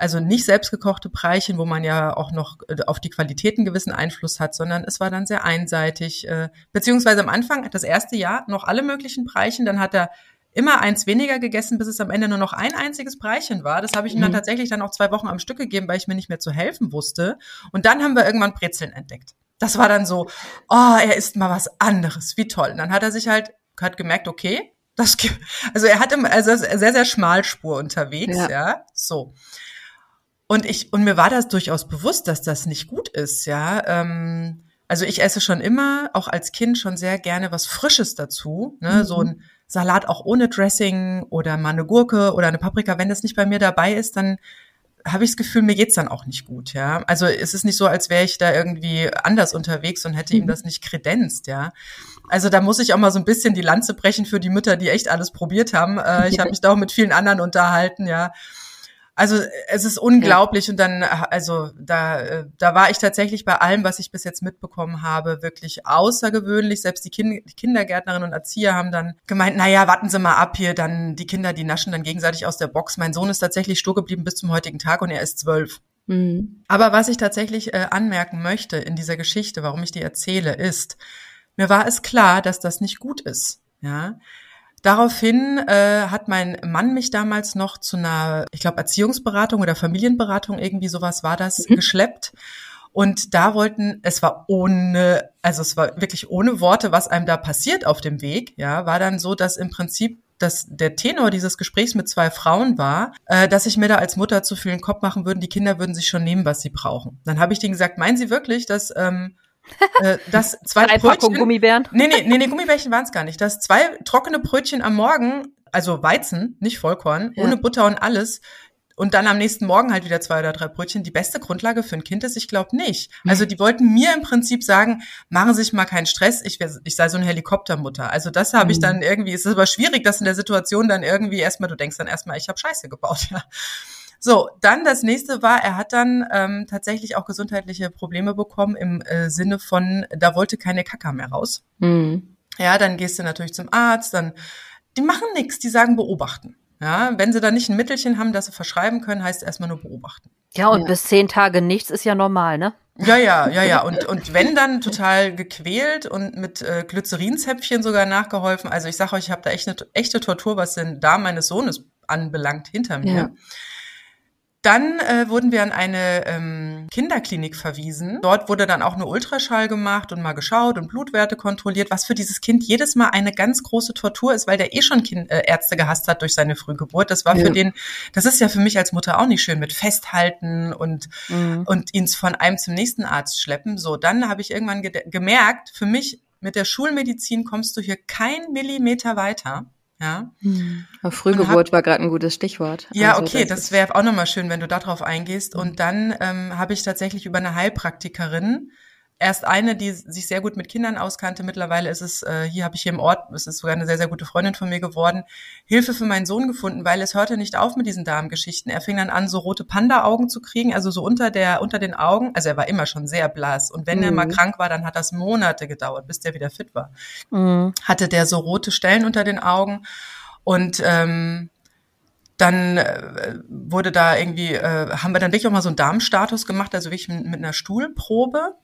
[SPEAKER 2] also nicht selbstgekochte Preichen, wo man ja auch noch äh, auf die Qualität einen gewissen Einfluss hat, sondern es war dann sehr einseitig. Äh, beziehungsweise am Anfang, das erste Jahr, noch alle möglichen Preichen, dann hat er immer eins weniger gegessen, bis es am Ende nur noch ein einziges Breichen war. Das habe ich ihm dann mhm. tatsächlich dann auch zwei Wochen am Stück gegeben, weil ich mir nicht mehr zu helfen wusste. Und dann haben wir irgendwann Brezeln entdeckt. Das war dann so, oh, er isst mal was anderes, wie toll. Und dann hat er sich halt, hat gemerkt, okay, das also er hat im, also sehr, sehr Schmalspur unterwegs, ja, ja so. Und ich, und mir war das durchaus bewusst, dass das nicht gut ist, ja. Ähm, also ich esse schon immer, auch als Kind schon sehr gerne was Frisches dazu, ne, mhm. so ein Salat auch ohne Dressing oder mal eine Gurke oder eine Paprika. Wenn das nicht bei mir dabei ist, dann habe ich das Gefühl, mir geht's dann auch nicht gut, ja. Also es ist nicht so, als wäre ich da irgendwie anders unterwegs und hätte mhm. ihm das nicht kredenzt, ja. Also da muss ich auch mal so ein bisschen die Lanze brechen für die Mütter, die echt alles probiert haben. Äh, ich habe mich da auch mit vielen anderen unterhalten, ja. Also es ist unglaublich ja. und dann, also da, äh, da war ich tatsächlich bei allem, was ich bis jetzt mitbekommen habe, wirklich außergewöhnlich. Selbst die, kind, die Kindergärtnerin und Erzieher haben dann gemeint, na ja, warten Sie mal ab hier, dann die Kinder, die naschen dann gegenseitig aus der Box. Mein Sohn ist tatsächlich stur geblieben bis zum heutigen Tag und er ist zwölf. Mhm. Aber was ich tatsächlich äh, anmerken möchte in dieser Geschichte, warum ich die erzähle, ist, mir war es klar, dass das nicht gut ist. Ja, Daraufhin äh, hat mein Mann mich damals noch zu einer, ich glaube, Erziehungsberatung oder Familienberatung, irgendwie sowas war das, mhm. geschleppt. Und da wollten, es war ohne, also es war wirklich ohne Worte, was einem da passiert auf dem Weg, ja, war dann so, dass im Prinzip dass der Tenor dieses Gesprächs mit zwei Frauen war, äh, dass ich mir da als Mutter zu viel den Kopf machen würden, die Kinder würden sich schon nehmen, was sie brauchen. Dann habe ich denen gesagt, meinen Sie wirklich, dass ähm, äh, das zwei
[SPEAKER 1] Drei Brötchen,
[SPEAKER 2] Gummibären? Nee, nee, nee, nee Gummibärchen waren es gar nicht. Das zwei trockene Brötchen am Morgen, also Weizen, nicht Vollkorn, ja. ohne Butter und alles, und dann am nächsten Morgen halt wieder zwei oder drei Brötchen. Die beste Grundlage für ein Kind ist, ich glaube nicht. Also die wollten mir im Prinzip sagen, machen Sie sich mal keinen Stress, ich, ich sei so eine Helikoptermutter. Also das habe ich mhm. dann irgendwie, es ist aber schwierig, dass in der Situation dann irgendwie erstmal, du denkst dann erstmal, ich habe Scheiße gebaut, ja. So, dann das nächste war, er hat dann ähm, tatsächlich auch gesundheitliche Probleme bekommen im äh, Sinne von, da wollte keine Kacker mehr raus. Mhm. Ja, dann gehst du natürlich zum Arzt, dann, die machen nichts, die sagen beobachten. Ja, wenn sie da nicht ein Mittelchen haben, das sie verschreiben können, heißt erstmal nur beobachten.
[SPEAKER 1] Ja, und ja. bis zehn Tage nichts ist ja normal, ne?
[SPEAKER 2] Ja, ja, ja, ja. Und, und wenn dann total gequält und mit äh, Glycerinzäpfchen sogar nachgeholfen. Also ich sage euch, ich habe da echt eine echte Tortur, was den Darm meines Sohnes anbelangt, hinter mir. Ja. Dann äh, wurden wir an eine ähm, Kinderklinik verwiesen. Dort wurde dann auch eine Ultraschall gemacht und mal geschaut und Blutwerte kontrolliert, was für dieses Kind jedes Mal eine ganz große Tortur ist, weil der eh schon kind, äh, Ärzte gehasst hat durch seine Frühgeburt. Das war ja. für den, das ist ja für mich als Mutter auch nicht schön mit Festhalten und mhm. und ihn von einem zum nächsten Arzt schleppen. So, dann habe ich irgendwann ge gemerkt, für mich mit der Schulmedizin kommst du hier kein Millimeter weiter. Ja.
[SPEAKER 3] Hm. Frühgeburt hab, war gerade ein gutes Stichwort.
[SPEAKER 2] Ja, also, okay, das, das wäre auch nochmal schön, wenn du darauf eingehst. Und dann ähm, habe ich tatsächlich über eine Heilpraktikerin erst eine, die sich sehr gut mit Kindern auskannte. Mittlerweile ist es, äh, hier habe ich hier im Ort, es ist sogar eine sehr, sehr gute Freundin von mir geworden, Hilfe für meinen Sohn gefunden, weil es hörte nicht auf mit diesen Darmgeschichten. Er fing dann an, so rote Panda-Augen zu kriegen, also so unter der, unter den Augen. Also er war immer schon sehr blass. Und wenn mhm. er mal krank war, dann hat das Monate gedauert, bis der wieder fit war. Mhm. Hatte der so rote Stellen unter den Augen. Und ähm, dann äh, wurde da irgendwie, äh, haben wir dann wirklich auch mal so einen Darmstatus gemacht, also wirklich mit, mit einer Stuhlprobe.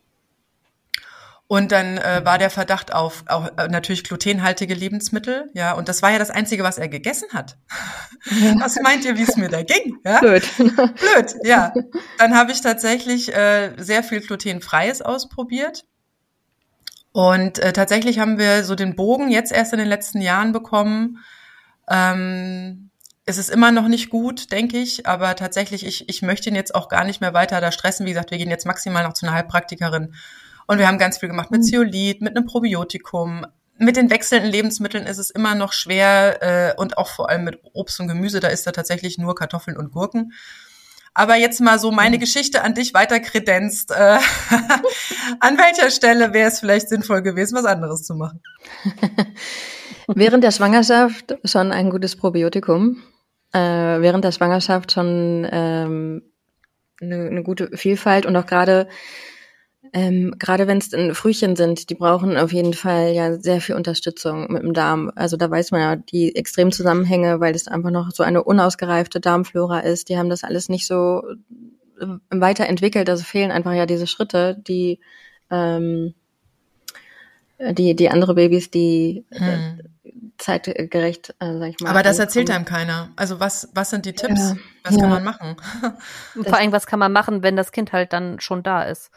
[SPEAKER 2] Und dann äh, war der Verdacht auf, auf äh, natürlich glutenhaltige Lebensmittel, ja. Und das war ja das Einzige, was er gegessen hat. was meint ihr, wie es mir da ging? Ja? Blöd. Blöd, ja. Dann habe ich tatsächlich äh, sehr viel glutenfreies ausprobiert. Und äh, tatsächlich haben wir so den Bogen jetzt erst in den letzten Jahren bekommen. Ähm, es ist immer noch nicht gut, denke ich, aber tatsächlich, ich, ich möchte ihn jetzt auch gar nicht mehr weiter da stressen. Wie gesagt, wir gehen jetzt maximal noch zu einer Heilpraktikerin und wir haben ganz viel gemacht mit mhm. Zeolit, mit einem Probiotikum. Mit den wechselnden Lebensmitteln ist es immer noch schwer äh, und auch vor allem mit Obst und Gemüse, da ist da tatsächlich nur Kartoffeln und Gurken. Aber jetzt mal so meine mhm. Geschichte an dich weiter kredenzt. Äh, an welcher Stelle wäre es vielleicht sinnvoll gewesen, was anderes zu machen?
[SPEAKER 3] während der Schwangerschaft schon ein gutes Probiotikum. Äh, während der Schwangerschaft schon ähm, eine, eine gute Vielfalt und auch gerade Ähm, gerade wenn es Frühchen sind, die brauchen auf jeden Fall ja sehr viel Unterstützung mit dem Darm. Also da weiß man ja die extremen Zusammenhänge, weil es einfach noch so eine unausgereifte Darmflora ist. Die haben das alles nicht so äh, weiterentwickelt. Also fehlen einfach ja diese Schritte, die ähm, die die andere Babys, die hm. zeitgerecht, äh, sag ich mal.
[SPEAKER 2] Aber das erzählt einem keiner. Also was was sind die Tipps? Ja. Was ja. kann man machen?
[SPEAKER 1] Vor allem was kann man machen, wenn das Kind halt dann schon da ist?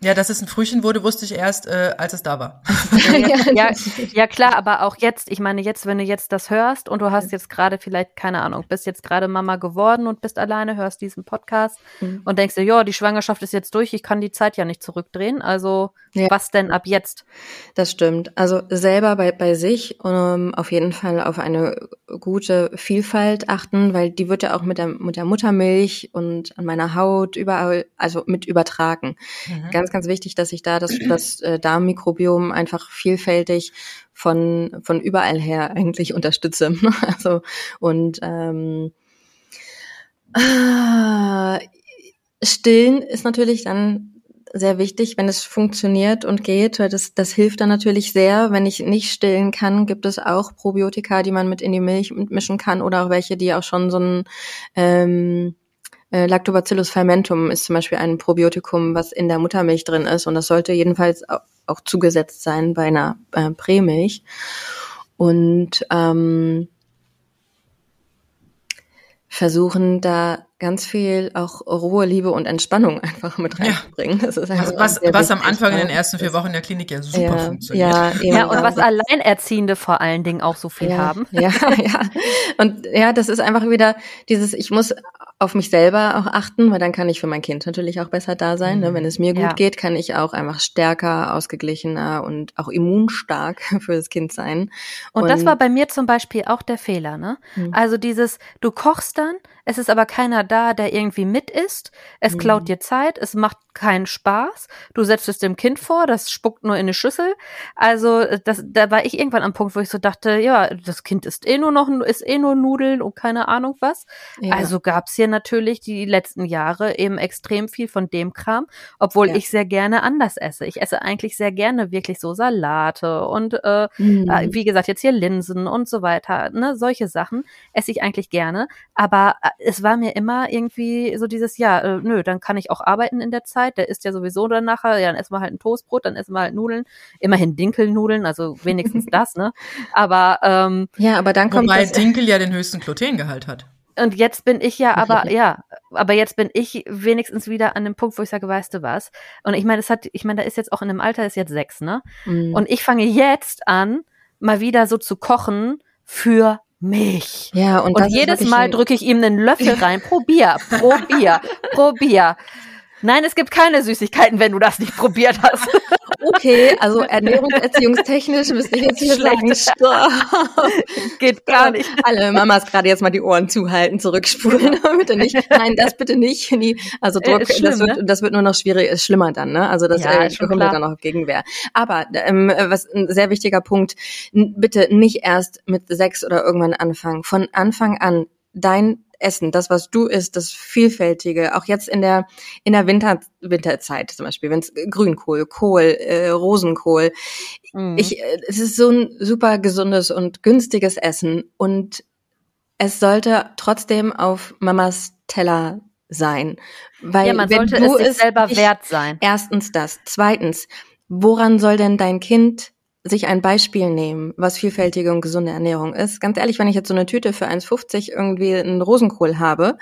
[SPEAKER 2] Ja, dass es ein Frühchen wurde, wusste ich erst, äh, als es da war.
[SPEAKER 1] ja, ja, klar, aber auch jetzt, ich meine, jetzt, wenn du jetzt das hörst und du hast jetzt gerade vielleicht, keine Ahnung, bist jetzt gerade Mama geworden und bist alleine, hörst diesen Podcast mhm. und denkst dir, ja, die Schwangerschaft ist jetzt durch, ich kann die Zeit ja nicht zurückdrehen. Also ja. was denn ab jetzt?
[SPEAKER 3] Das stimmt. Also selber bei, bei sich um, ähm, auf jeden Fall auf eine gute Vielfalt achten, weil die wird ja auch mit der, mit der Muttermilch und an meiner Haut überall, also mit übertragen. Mhm. Ganz, ganz wichtig, dass ich da das, das äh, Darmmikrobiom einfach vielfältig von, von überall her eigentlich unterstütze. also, und ähm, äh, Stillen ist natürlich dann sehr wichtig, wenn es funktioniert und geht, das, das hilft dann natürlich sehr. Wenn ich nicht stillen kann, gibt es auch Probiotika, die man mit in die Milch mischen kann oder auch welche, die auch schon so ein ähm, äh, Lactobacillus fermentum ist zum Beispiel ein Probiotikum, was in der Muttermilch drin ist und das sollte jedenfalls auch, auch zugesetzt sein bei einer äh, Prämilch. Und ähm, versuchen da ganz viel auch Ruhe, Liebe und Entspannung einfach mit reinzubringen.
[SPEAKER 2] Ja. Das ist also was, was am Anfang in den ersten vier Wochen in der Klinik ja super ja, funktioniert.
[SPEAKER 1] Ja, ja, und was Alleinerziehende vor allen Dingen auch so viel
[SPEAKER 3] ja,
[SPEAKER 1] haben.
[SPEAKER 3] Ja, ja. Und ja, das ist einfach wieder dieses, ich muss auf mich selber auch achten, weil dann kann ich für mein Kind natürlich auch besser da sein. Ne? Mhm. Wenn es mir gut ja. geht, kann ich auch einfach stärker, ausgeglichener und auch immunstark für das Kind sein.
[SPEAKER 1] Und, und das war bei mir zum Beispiel auch der Fehler. Ne? Mhm. Also dieses, du kochst dann, es ist aber keiner da, der irgendwie mit ist. Es mhm. klaut dir Zeit, es macht keinen Spaß. Du setzt es dem Kind vor, das spuckt nur in eine Schüssel. Also das, da war ich irgendwann am Punkt, wo ich so dachte, ja, das Kind ist eh nur noch, ist eh nur Nudeln und keine Ahnung was. Ja. Also gab's hier natürlich die letzten Jahre eben extrem viel von dem Kram, obwohl ja. ich sehr gerne anders esse. Ich esse eigentlich sehr gerne wirklich so Salate und äh, mhm. Äh, wie gesagt jetzt hier Linsen und so weiter. Ne, solche Sachen esse ich eigentlich gerne. Aber äh, es war mir immer irgendwie so dieses, ja, äh, nö, dann kann ich auch arbeiten in der Zeit. Der isst ja sowieso dann nachher, ja, dann essen wir halt ein Toastbrot, dann essen wir halt Nudeln, immerhin Dinkelnudeln, also wenigstens das, ne? Aber ähm,
[SPEAKER 3] ja, aber dann kommt
[SPEAKER 2] Wobei Dinkel ja den höchsten Glutengehalt hat.
[SPEAKER 1] Und jetzt bin ich ja aber, ja, aber jetzt bin ich wenigstens wieder an dem Punkt, wo ich sage, weißt du was? Und ich meine, es hat, ich meine, da ist jetzt auch in einem Alter, ist jetzt sechs, ne? Mhm. Und ich fange jetzt an, mal wieder so zu kochen für mich.
[SPEAKER 3] Ja, und,
[SPEAKER 1] und jedes Mal drücke ich ihm einen Löffel rein. Probier, probier, probier. Nein, es gibt keine Süßigkeiten, wenn du das nicht probiert hast.
[SPEAKER 3] Okay, also ernährungserziehungstechnisch müsste ich jetzt hier Schlecht. sagen,
[SPEAKER 1] Geht gar nicht.
[SPEAKER 3] Alle Mamas gerade jetzt mal die Ohren zuhalten, zurückspulen, bitte nicht. Nein, das bitte nicht. Also Druck, schlimm, das, wird, ne? das wird nur noch schwierig, ist schlimmer dann, ne? Also das ja, äh, bekommt dann noch Gegenwehr. Aber ähm, was ein sehr wichtiger Punkt, bitte nicht erst mit sechs oder irgendwann anfangen. Von Anfang an dein Essen, das, was du isst, das Vielfältige, auch jetzt in der, in der Winter, Winterzeit zum Beispiel, wenn es Grünkohl, Kohl, äh, Rosenkohl. Mhm. Ich, äh, es ist so ein super gesundes und günstiges Essen und es sollte trotzdem auf Mamas Teller sein. Weil
[SPEAKER 1] ja, man sollte es sich selber wert sein.
[SPEAKER 3] Erstens das. Zweitens, woran soll denn dein Kind sich ein Beispiel nehmen, was vielfältige und gesunde Ernährung ist. Ganz ehrlich, wenn ich jetzt so eine Tüte für 1,50 irgendwie einen Rosenkohl habe,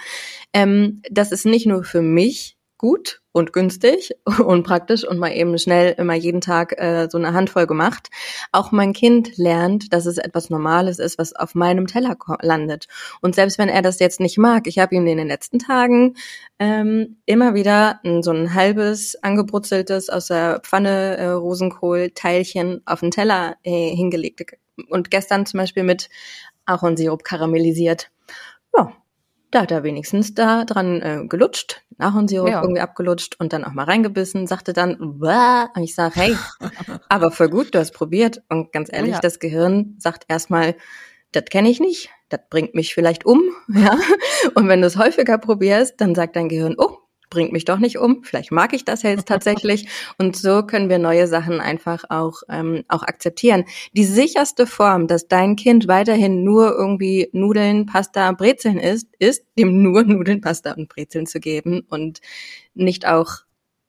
[SPEAKER 3] ähm, das ist nicht nur für mich gut und günstig und praktisch und mal eben schnell immer jeden Tag äh, so eine Handvoll gemacht. Auch mein Kind lernt, dass es etwas Normales ist, was auf meinem Teller landet. Und selbst wenn er das jetzt nicht mag, ich habe ihm in den letzten Tagen ähm, immer wieder ein, so ein halbes angebrutzeltes aus der Pfanne äh, Rosenkohl-Teilchen auf den Teller äh, hingelegt. Und gestern zum Beispiel mit Ahornsirup karamellisiert. Ja, da hat er wenigstens da dran äh, gelutscht, Ahornsirup ja. irgendwie abgelutscht und dann auch mal reingebissen, sagte dann, Wah! und ich sage, hey, aber voll gut, du hast probiert. Und ganz ehrlich, ja. das Gehirn sagt erstmal, das kenne ich nicht, das bringt mich vielleicht um, ja. Und wenn du es häufiger probierst, dann sagt dein Gehirn, oh, bringt mich doch nicht um. Vielleicht mag ich das ja jetzt tatsächlich. Und so können wir neue Sachen einfach auch, ähm, auch akzeptieren. Die sicherste Form, dass dein Kind weiterhin nur irgendwie Nudeln, Pasta, Brezeln isst, ist, dem nur Nudeln, Pasta und Brezeln zu geben und nicht auch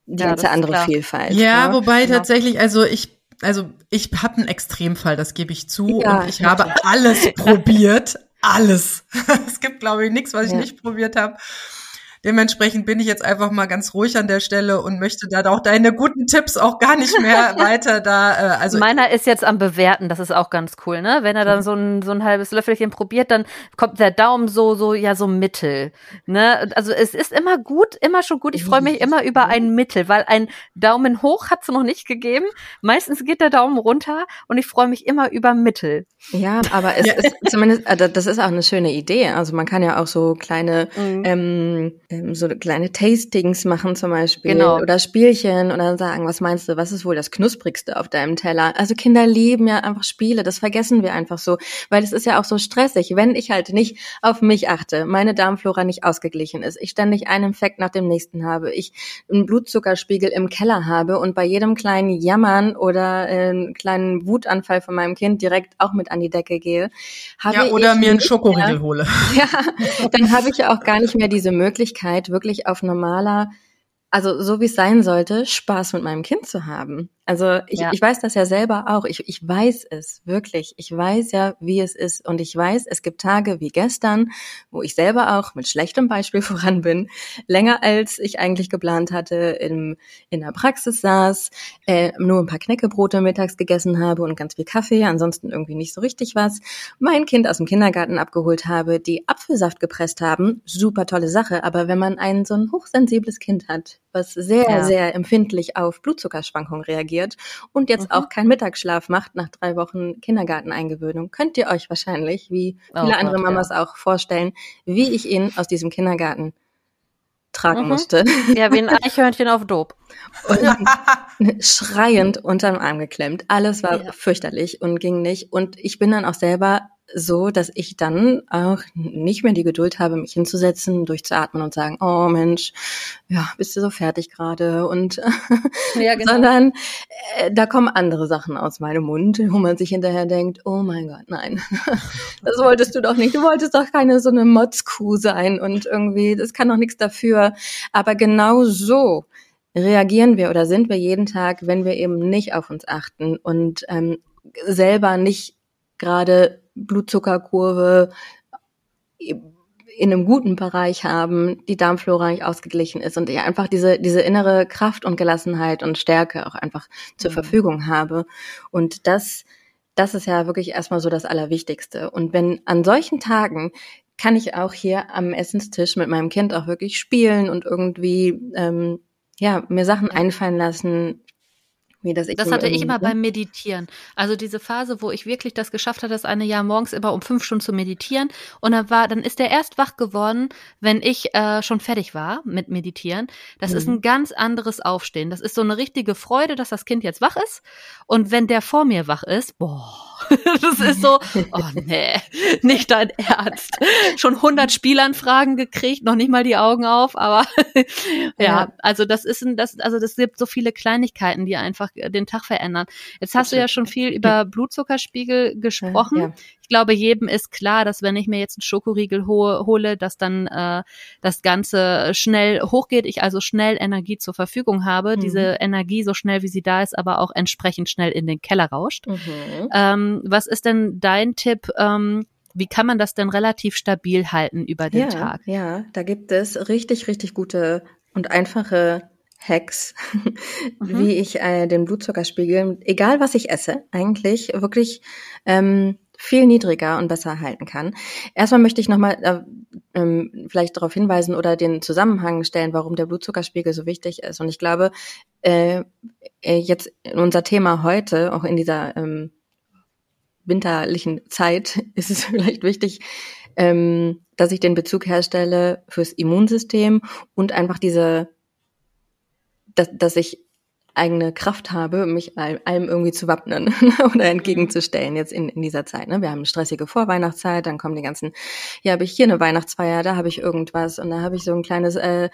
[SPEAKER 3] die ja, ganze andere. Vielfalt.
[SPEAKER 2] Ja, ne? wobei genau. tatsächlich, also ich also ich habe einen Extremfall, das gebe ich zu. Ja, und ich habe alles probiert. Alles. es gibt, glaube ich, nichts, was ich ja. nicht probiert habe. Dementsprechend bin ich jetzt einfach mal ganz ruhig an der Stelle und möchte da auch deine guten Tipps auch gar nicht mehr weiter da. Äh, also
[SPEAKER 1] meiner ist jetzt am bewerten, das ist auch ganz cool, ne? Wenn er dann so ein so ein halbes Löffelchen probiert, dann kommt der Daumen so so ja so mittel, ne? Also es ist immer gut, immer schon gut. Ich freue mich immer über ein Mittel, weil ein Daumen hoch hat es noch nicht gegeben. Meistens geht der Daumen runter und ich freue mich immer über Mittel.
[SPEAKER 3] Ja, aber es ist zumindest, äh, das ist auch eine schöne Idee. Also man kann ja auch so kleine mhm. ähm, ähm, so kleine Tastings machen zum Beispiel genau. oder Spielchen und dann sagen, was meinst du, was ist wohl das knusprigste auf deinem Teller? Also Kinder lieben ja einfach Spiele, das vergessen wir einfach so, weil es ist ja auch so stressig, wenn ich halt nicht auf mich achte, meine Darmflora nicht ausgeglichen ist, ich ständig einen Infekt nach dem nächsten habe, ich einen Blutzuckerspiegel im Keller habe und bei jedem kleinen Jammern oder äh, kleinen Wutanfall von meinem Kind direkt auch mit an die Decke gehe,
[SPEAKER 2] habe ja, oder mir einen Schokoriegel hole.
[SPEAKER 3] Ja, dann habe ich ja auch gar nicht mehr diese Möglichkeit Möglichkeit, wirklich auf normaler, also so wie es sein sollte, Spaß mit meinem Kind zu haben. Also ich, ja. ich weiß das ja selber auch. Ich, ich weiß es wirklich. Ich weiß ja, wie es ist. Und ich weiß, es gibt Tage wie gestern, wo ich selber auch mit schlechtem Beispiel voran bin, länger als ich eigentlich geplant hatte, in, in der Praxis saß, äh, nur ein paar Knäckebrote mittags gegessen habe und ganz viel Kaffee, ansonsten irgendwie nicht so richtig was. Mein Kind aus dem Kindergarten abgeholt habe, die Apfelsaft gepresst haben. Super tolle Sache. Aber wenn man ein so ein hochsensibles Kind hat, was sehr, ja. sehr empfindlich auf Blutzuckerschwankungen reagiert, und jetzt mhm. auch keinen Mittagsschlaf macht nach drei Wochen Kindergarteneingewöhnung, könnt ihr euch wahrscheinlich, wie viele oh andere Gott, Mamas ja. auch vorstellen, wie ich ihn aus diesem Kindergarten tragen mhm. musste.
[SPEAKER 1] Ja, wie ein Eichhörnchen auf Dope.
[SPEAKER 3] Und schreiend unterm Arm geklemmt. Alles war ja. fürchterlich und ging nicht. Und ich bin dann auch selber so, dass ich dann auch nicht mehr die Geduld habe, mich hinzusetzen, durchzuatmen und sagen, oh Mensch, ja, bist du so fertig gerade? Und ja, genau. sondern äh, da kommen andere Sachen aus meinem Mund, wo man sich hinterher denkt, oh mein Gott, nein, das wolltest du doch nicht, du wolltest doch keine so eine Motzkuh sein und irgendwie, das kann doch nichts dafür, aber genau so reagieren wir oder sind wir jeden Tag, wenn wir eben nicht auf uns achten und ähm, selber nicht gerade Blutzuckerkurve in einem guten Bereich haben, die Darmflora nicht ausgeglichen ist und ich einfach diese, diese innere Kraft und Gelassenheit und Stärke auch einfach zur mhm. Verfügung habe. Und das, das ist ja wirklich erstmal so das Allerwichtigste. Und wenn an solchen Tagen kann ich auch hier am Essenstisch mit meinem Kind auch wirklich spielen und irgendwie ähm, ja mir Sachen einfallen lassen,
[SPEAKER 1] wie das Das hatte ich immer beim Meditieren. Also diese Phase, wo ich wirklich das geschafft hatte, das eine Jahr morgens immer um fünf Stunden zu meditieren. Und dann war, dann ist der erst wach geworden, wenn ich äh, schon fertig war mit Meditieren. Das mhm. ist ein ganz anderes Aufstehen. Das ist so eine richtige Freude, dass das Kind jetzt wach ist. Und wenn der vor mir wach ist, boah, das ist so, oh nee, nicht dein Ernst. Schon 100 Spielanfragen gekriegt, noch nicht mal die Augen auf, aber ja, ja, also das ist ein, das, also das gibt so viele Kleinigkeiten, die einfach den Tag verändern. Jetzt hast du ja schon viel über Blutzuckerspiegel gesprochen. Ja. Ich glaube, jedem ist klar, dass wenn ich mir jetzt einen Schokoriegel ho hole, dass dann äh, das Ganze schnell hochgeht, ich also schnell Energie zur Verfügung habe, mhm. diese Energie so schnell wie sie da ist, aber auch entsprechend schnell in den Keller rauscht. Mhm. Ähm, was ist denn dein Tipp? Ähm, wie kann man das denn relativ stabil halten über den
[SPEAKER 3] ja,
[SPEAKER 1] Tag?
[SPEAKER 3] Ja, da gibt es richtig, richtig gute und einfache Hacks, mhm. wie ich äh, den Blutzuckerspiegel, egal was ich esse, eigentlich wirklich ähm, viel niedriger und besser halten kann. Erstmal möchte ich nochmal äh, ähm, vielleicht darauf hinweisen oder den Zusammenhang stellen, warum der Blutzuckerspiegel so wichtig ist. Und ich glaube, äh, äh jetzt unser Thema heute, auch in dieser ähm, winterlichen Zeit, ist es vielleicht wichtig, ähm, dass ich den Bezug herstelle fürs Immunsystem und einfach diese dass, dass ich eigene Kraft habe, mich allem irgendwie zu wappnen oder entgegenzustellen jetzt in, in dieser Zeit. Ne? Wir haben eine stressige Vorweihnachtszeit, dann kommen die ganzen, ja, habe ich hier eine Weihnachtsfeier, da habe ich irgendwas und da habe ich so ein kleines äh,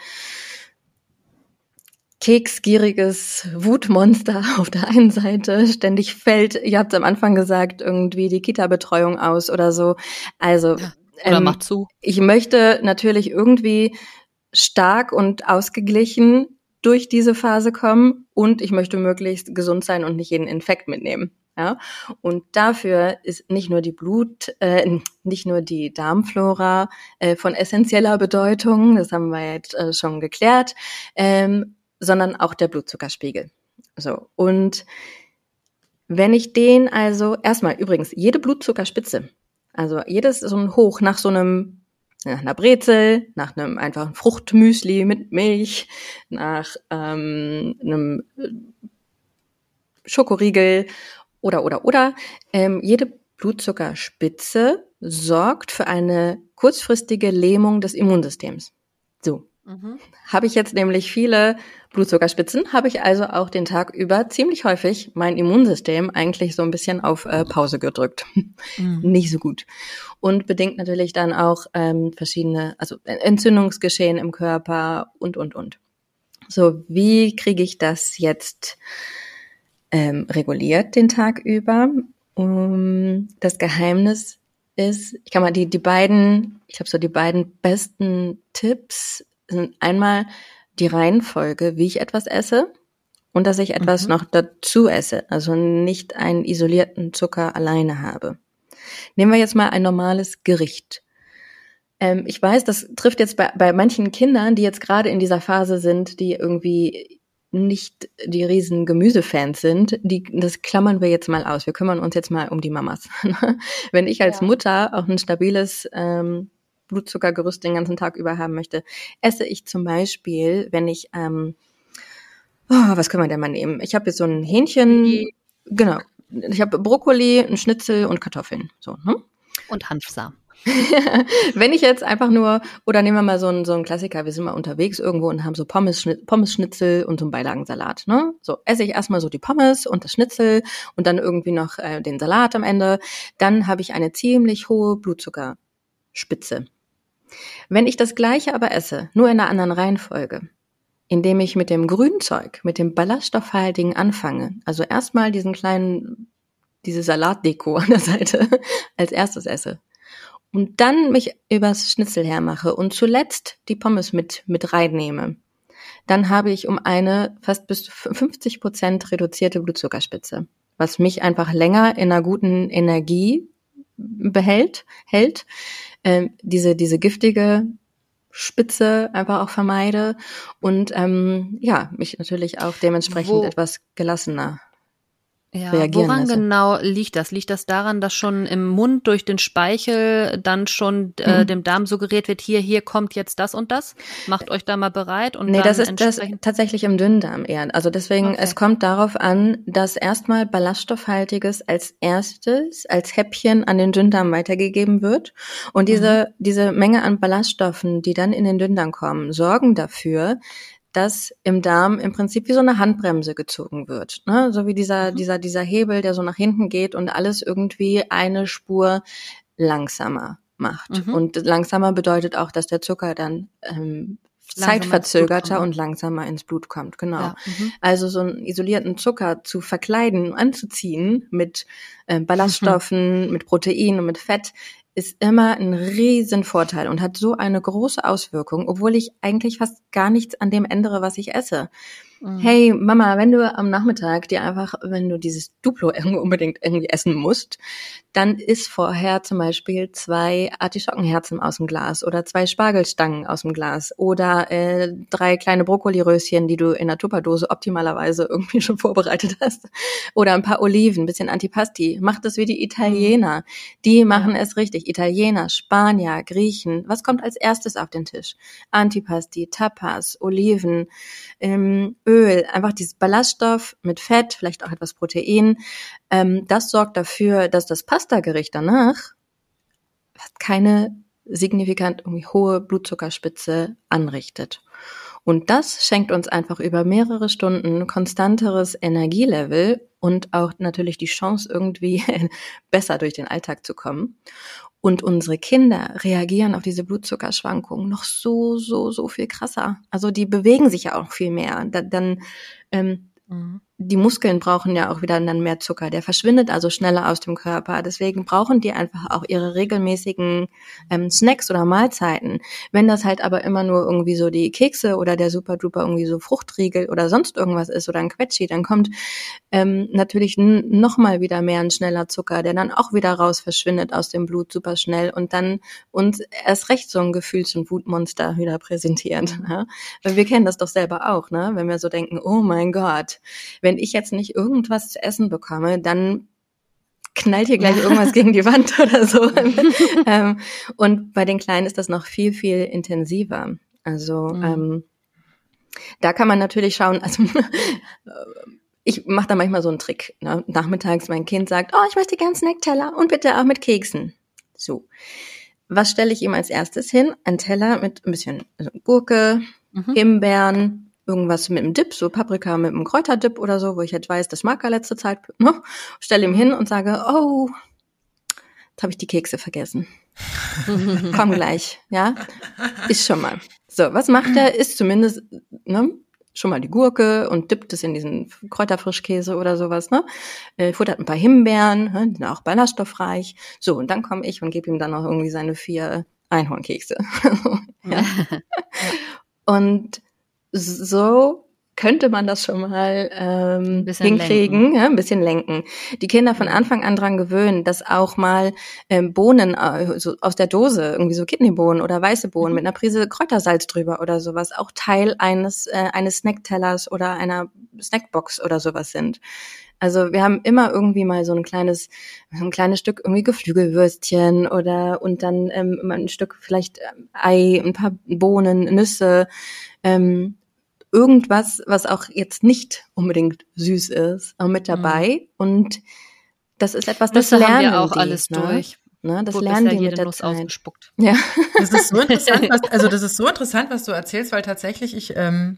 [SPEAKER 3] keksgieriges Wutmonster auf der einen Seite, ständig fällt, ihr habt am Anfang gesagt, irgendwie die Kita-Betreuung aus oder so. Also
[SPEAKER 1] ja, oder ähm, macht zu.
[SPEAKER 3] Ich möchte natürlich irgendwie stark und ausgeglichen durch diese Phase kommen und ich möchte möglichst gesund sein und nicht jeden Infekt mitnehmen. Ja, und dafür ist nicht nur die Blut, äh, nicht nur die Darmflora äh, von essentieller Bedeutung, das haben wir jetzt äh, schon geklärt, ähm, sondern auch der Blutzuckerspiegel. So und wenn ich den also erstmal übrigens jede Blutzuckerspitze, also jedes so ein Hoch nach so einem nach einer Brezel, nach einem einfachen Fruchtmüsli mit Milch, nach ähm, einem Schokoriegel oder oder oder. Ähm, jede Blutzuckerspitze sorgt für eine kurzfristige Lähmung des Immunsystems. So. Mhm. Habe ich jetzt nämlich viele Blutzuckerspitzen, habe ich also auch den Tag über ziemlich häufig mein Immunsystem eigentlich so ein bisschen auf äh, Pause gedrückt. Mhm. Nicht so gut. Und bedingt natürlich dann auch ähm, verschiedene, also Entzündungsgeschehen im Körper und, und, und. So, wie kriege ich das jetzt ähm, reguliert den Tag über? Um, das Geheimnis ist, ich kann mal die, die beiden, ich habe so die beiden besten Tipps sind einmal die Reihenfolge, wie ich etwas esse und dass ich etwas mhm. noch dazu esse, also nicht einen isolierten Zucker alleine habe. Nehmen wir jetzt mal ein normales Gericht. Ähm, ich weiß, das trifft jetzt bei, bei manchen Kindern, die jetzt gerade in dieser Phase sind, die irgendwie nicht die riesen Gemüsefans sind, die, das klammern wir jetzt mal aus. Wir kümmern uns jetzt mal um die Mamas. Wenn ich als ja. Mutter auch ein stabiles ähm, Blutzuckergerüst den ganzen Tag über haben möchte, esse ich zum Beispiel, wenn ich, ähm, oh, was können wir denn mal nehmen? Ich habe jetzt so ein Hähnchen, die. genau. Ich habe Brokkoli, ein Schnitzel und Kartoffeln. So, ne?
[SPEAKER 1] Und Hanfsamen.
[SPEAKER 3] Wenn ich jetzt einfach nur, oder nehmen wir mal so einen, so einen Klassiker, wir sind mal unterwegs irgendwo und haben so Pommes, Pommes-Schnitzel und so einen Beilagensalat, ne? So, esse ich erstmal so die Pommes und das Schnitzel und dann irgendwie noch äh, den Salat am Ende. Dann habe ich eine ziemlich hohe Blutzuckerspitze. Wenn ich das gleiche aber esse, nur in einer anderen Reihenfolge, indem ich mit dem Grünzeug, mit dem ballaststoffhaltigen anfange, also erstmal diesen kleinen, diese Salatdeko an der Seite als erstes esse und dann mich übers Schnitzel hermache und zuletzt die Pommes mit, mit reinnehme, dann habe ich um eine fast bis 50 Prozent reduzierte Blutzuckerspitze, was mich einfach länger in einer guten Energie behält, hält, äh, diese, diese giftige Spitze einfach auch vermeide. Und ähm, ja, mich natürlich auch dementsprechend Wo, etwas gelassener
[SPEAKER 1] ja, reagieren woran lasse. genau liegt das? Liegt das daran, dass schon im Mund durch den Speichel dann schon äh, mhm. dem Darm suggeriert wird, hier, hier kommt jetzt das und das? Macht euch da mal bereit und
[SPEAKER 3] Nee,
[SPEAKER 1] dann
[SPEAKER 3] das ist das tatsächlich im Dünndarm eher. Also deswegen, okay. es kommt darauf an, dass erstmal Ballaststoffhaltiges als erstes, als Häppchen an den Dünndarm weitergegeben wird. Und diese, mhm. diese Menge an Ballaststoffen, die dann in den Dünndarm kommen, sorgen dafür, dass im Darm im Prinzip wie so eine Handbremse gezogen wird. Ne? So wie dieser, mhm. dieser, dieser Hebel, der so nach hinten geht und alles irgendwie eine Spur langsamer macht. Mhm. Und langsamer bedeutet auch, dass der Zucker dann ähm, zeitverzögerter und langsamer ins Blut kommt. Genau. Ja, mhm. also so einen isolierten Zucker zu verkleiden, anzuziehen mit äh, Ballaststoffen, mit Protein und mit Fett, ist immer ein Riesenvorteil und hat so eine große Auswirkung, obwohl ich eigentlich fast gar nichts an dem ändere, was ich esse. Mhm. Hey Mama, wenn du am Nachmittag dir einfach, wenn du dieses Duplo irgendwie unbedingt irgendwie essen musst, dann isst vorher zum Beispiel zwei Artischockenherzen aus dem Glas oder zwei Spargelstangen aus dem Glas oder äh, drei kleine Brokkoliröschen, die du in der Tupperdose optimalerweise irgendwie schon vorbereitet hast oder ein paar Oliven, bisschen Antipasti. Mach das wie die Italiener. Die machen ja. es richtig. Italiener, Spanier, Griechen. Was kommt als erstes auf den Tisch? Antipasti, Tapas, Oliven, ähm, Öl, einfach dieses Ballaststoff mit Fett, vielleicht auch etwas Protein. Ähm, das sorgt dafür, dass das Pasta-Gericht danach keine signifikant irgendwie hohe Blutzuckerspitze anrichtet. Und das schenkt uns einfach über mehrere Stunden konstanteres Energielevel und auch natürlich die Chance, irgendwie besser durch den Alltag zu kommen. Und unsere Kinder reagieren auf diese Blutzuckerschwankungen noch so, so, so viel krasser. Also die bewegen sich ja auch viel mehr. Da, dann ähm, mhm die Muskeln brauchen ja auch wieder dann mehr Zucker. Der verschwindet also schneller aus dem Körper. Deswegen brauchen die einfach auch ihre regelmäßigen ähm, Snacks oder Mahlzeiten. Wenn das halt aber immer nur irgendwie so die Kekse oder der Super Duper irgendwie so Fruchtriegel oder sonst irgendwas ist oder ein Quetschi, dann kommt ähm, natürlich nochmal wieder mehr ein schneller Zucker, der dann auch wieder raus verschwindet aus dem Blut super schnell und dann uns erst recht so ein Gefühls- und Wutmonster wieder präsentiert. Ja? Wir kennen das doch selber auch, ne? wenn wir so denken, oh mein Gott, wenn ich jetzt nicht irgendwas zu essen bekomme, dann knallt hier gleich irgendwas gegen die Wand oder so. ähm, und bei den Kleinen ist das noch viel, viel intensiver. Also mhm. ähm, da kann man natürlich schauen, also ich mache da manchmal so einen Trick. Ne? Nachmittags mein Kind sagt, oh, ich möchte gern Snackteller und bitte auch mit Keksen. So. Was stelle ich ihm als erstes hin? Ein Teller mit ein bisschen also Gurke, mhm. Himbeeren, irgendwas mit einem Dip, so Paprika mit einem Kräuterdip oder so, wo ich jetzt weiß, das mag er letzte Zeit, ne? Stelle ihm hin und sage, oh, jetzt habe ich die Kekse vergessen. Komm gleich, ja? Ist schon mal. So, was macht er? Ist zumindest, ne? Schon mal die Gurke und dippt es in diesen Kräuterfrischkäse oder sowas, ne? Äh, futtert ein paar Himbeeren, ne? die sind auch ballaststoffreich. So, und dann komme ich und gebe ihm dann noch irgendwie seine vier Einhornkekse. ja. Und so könnte man das schon mal ähm, hinkriegen, lenken. Ja, ein bisschen lenken. Die Kinder von Anfang an dran gewöhnen, dass auch mal ähm, Bohnen äh, so aus der Dose, irgendwie so Kidneybohnen oder weiße Bohnen mhm. mit einer Prise Kräutersalz drüber oder sowas, auch Teil eines äh, eines Snacktellers oder einer Snackbox oder sowas sind. Also wir haben immer irgendwie mal so ein kleines, ein kleines Stück irgendwie Geflügelwürstchen oder und dann ähm, ein Stück vielleicht ähm, Ei, ein paar Bohnen, Nüsse. Ähm, irgendwas, was auch jetzt nicht unbedingt süß ist, auch mit dabei. Mhm. Und das ist etwas, das
[SPEAKER 1] Nüsse lernen haben wir auch die, alles ne? durch.
[SPEAKER 3] Ne, das Wo lernen die mit der
[SPEAKER 1] Nuss
[SPEAKER 3] Zeit.
[SPEAKER 1] Ausgespuckt.
[SPEAKER 2] Ja. Das ist so interessant, was, also das ist so interessant, was du erzählst, weil tatsächlich ich ähm,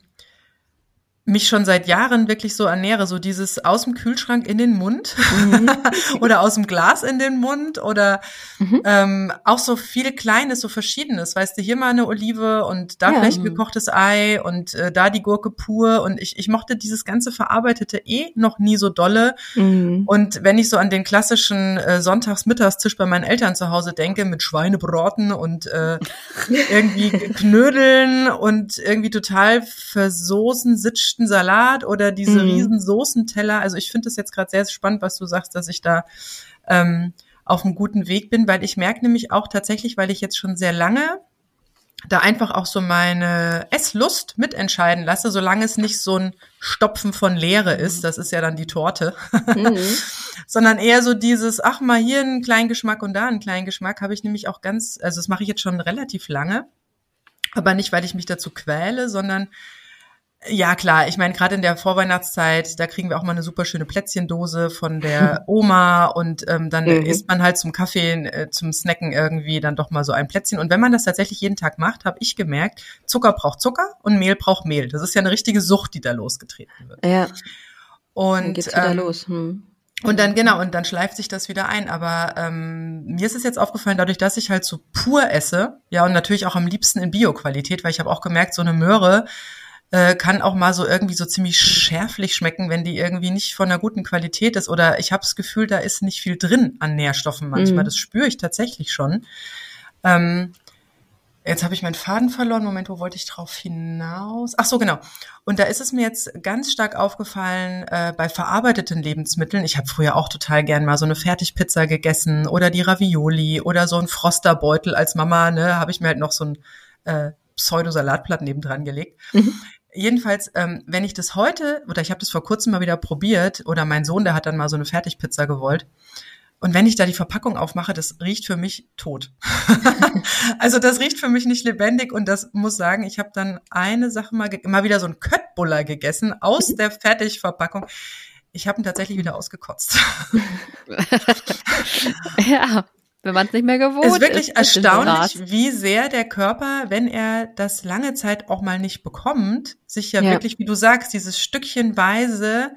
[SPEAKER 2] mich schon seit Jahren wirklich so ernähre, so dieses aus dem Kühlschrank in den Mund mhm. oder aus dem Glas in den Mund oder mhm. ähm, auch so viel Kleines, so Verschiedenes. Weißt du, hier mal eine Olive und da ja. vielleicht ein gekochtes Ei und äh, da die Gurke pur und ich, ich mochte dieses ganze Verarbeitete eh noch nie so dolle. Mhm. Und wenn ich so an den klassischen äh, Sonntagsmittagstisch bei meinen Eltern zu Hause denke, mit Schweinebraten und äh, irgendwie Knödeln und irgendwie total versoßen, sitzt gemischten Salat oder diese mhm. riesen Soßenteller. Also ich finde es jetzt gerade sehr spannend, was du sagst, dass ich da ähm, auf einem guten Weg bin, weil ich merke nämlich auch tatsächlich, weil ich jetzt schon sehr lange da einfach auch so meine Esslust mitentscheiden lasse, solange es nicht so ein Stopfen von Leere ist, das ist ja dann die Torte, mhm. sondern eher so dieses, ach mal hier einen kleinen Geschmack und da einen kleinen Geschmack, habe ich nämlich auch ganz, also das mache ich jetzt schon relativ lange, aber nicht, weil ich mich dazu quäle, sondern ja, klar. Ich meine, gerade in der Vorweihnachtszeit, da kriegen wir auch mal eine super schöne Plätzchendose von der Oma und ähm, dann mhm. isst man halt zum Kaffee, äh, zum Snacken irgendwie dann doch mal so ein Plätzchen. Und wenn man das tatsächlich jeden Tag macht, habe ich gemerkt, Zucker braucht Zucker und Mehl braucht Mehl. Das ist ja eine richtige Sucht, die da losgetreten wird.
[SPEAKER 3] Ja.
[SPEAKER 2] Und dann
[SPEAKER 3] geht's wieder ähm, los. Hm.
[SPEAKER 2] Und dann, genau, und dann schleift sich das wieder ein. Aber ähm, mir ist es jetzt aufgefallen, dadurch, dass ich halt so pur esse, ja, und natürlich auch am liebsten in Bio-Qualität, weil ich habe auch gemerkt, so eine Möhre, äh, kann auch mal so irgendwie so ziemlich schärflich schmecken, wenn die irgendwie nicht von einer guten Qualität ist. Oder ich habe das Gefühl, da ist nicht viel drin an Nährstoffen manchmal. Mhm. Das spüre ich tatsächlich schon. Ähm, Jetzt habe ich meinen Faden verloren. Moment, wo wollte ich drauf hinaus? Ach so, genau. Und da ist es mir jetzt ganz stark aufgefallen äh, bei verarbeiteten Lebensmitteln. Ich habe früher auch total gern mal so eine Fertigpizza gegessen oder die Ravioli oder so ein Frosterbeutel als Mama. Ne, habe ich mir halt noch so ein äh, Pseudosalatblatt nebendran gelegt. Mhm. Jedenfalls, ähm, wenn ich das heute, oder ich habe das vor kurzem mal wieder probiert, oder mein Sohn, der hat dann mal so eine Fertigpizza gewollt. Und wenn ich da die Verpackung aufmache, das riecht für mich tot. also das riecht für mich nicht lebendig und das muss sagen, ich habe dann eine Sache mal, mal wieder so ein Köttbuller gegessen aus der Fertigverpackung. Ich habe ihn tatsächlich wieder ausgekotzt.
[SPEAKER 1] ja, wenn man es nicht mehr gewohnt ist.
[SPEAKER 2] Es ist wirklich erstaunlich, wie sehr der Körper, wenn er das lange Zeit auch mal nicht bekommt, sich ja, ja. wirklich, wie du sagst, dieses Stückchenweise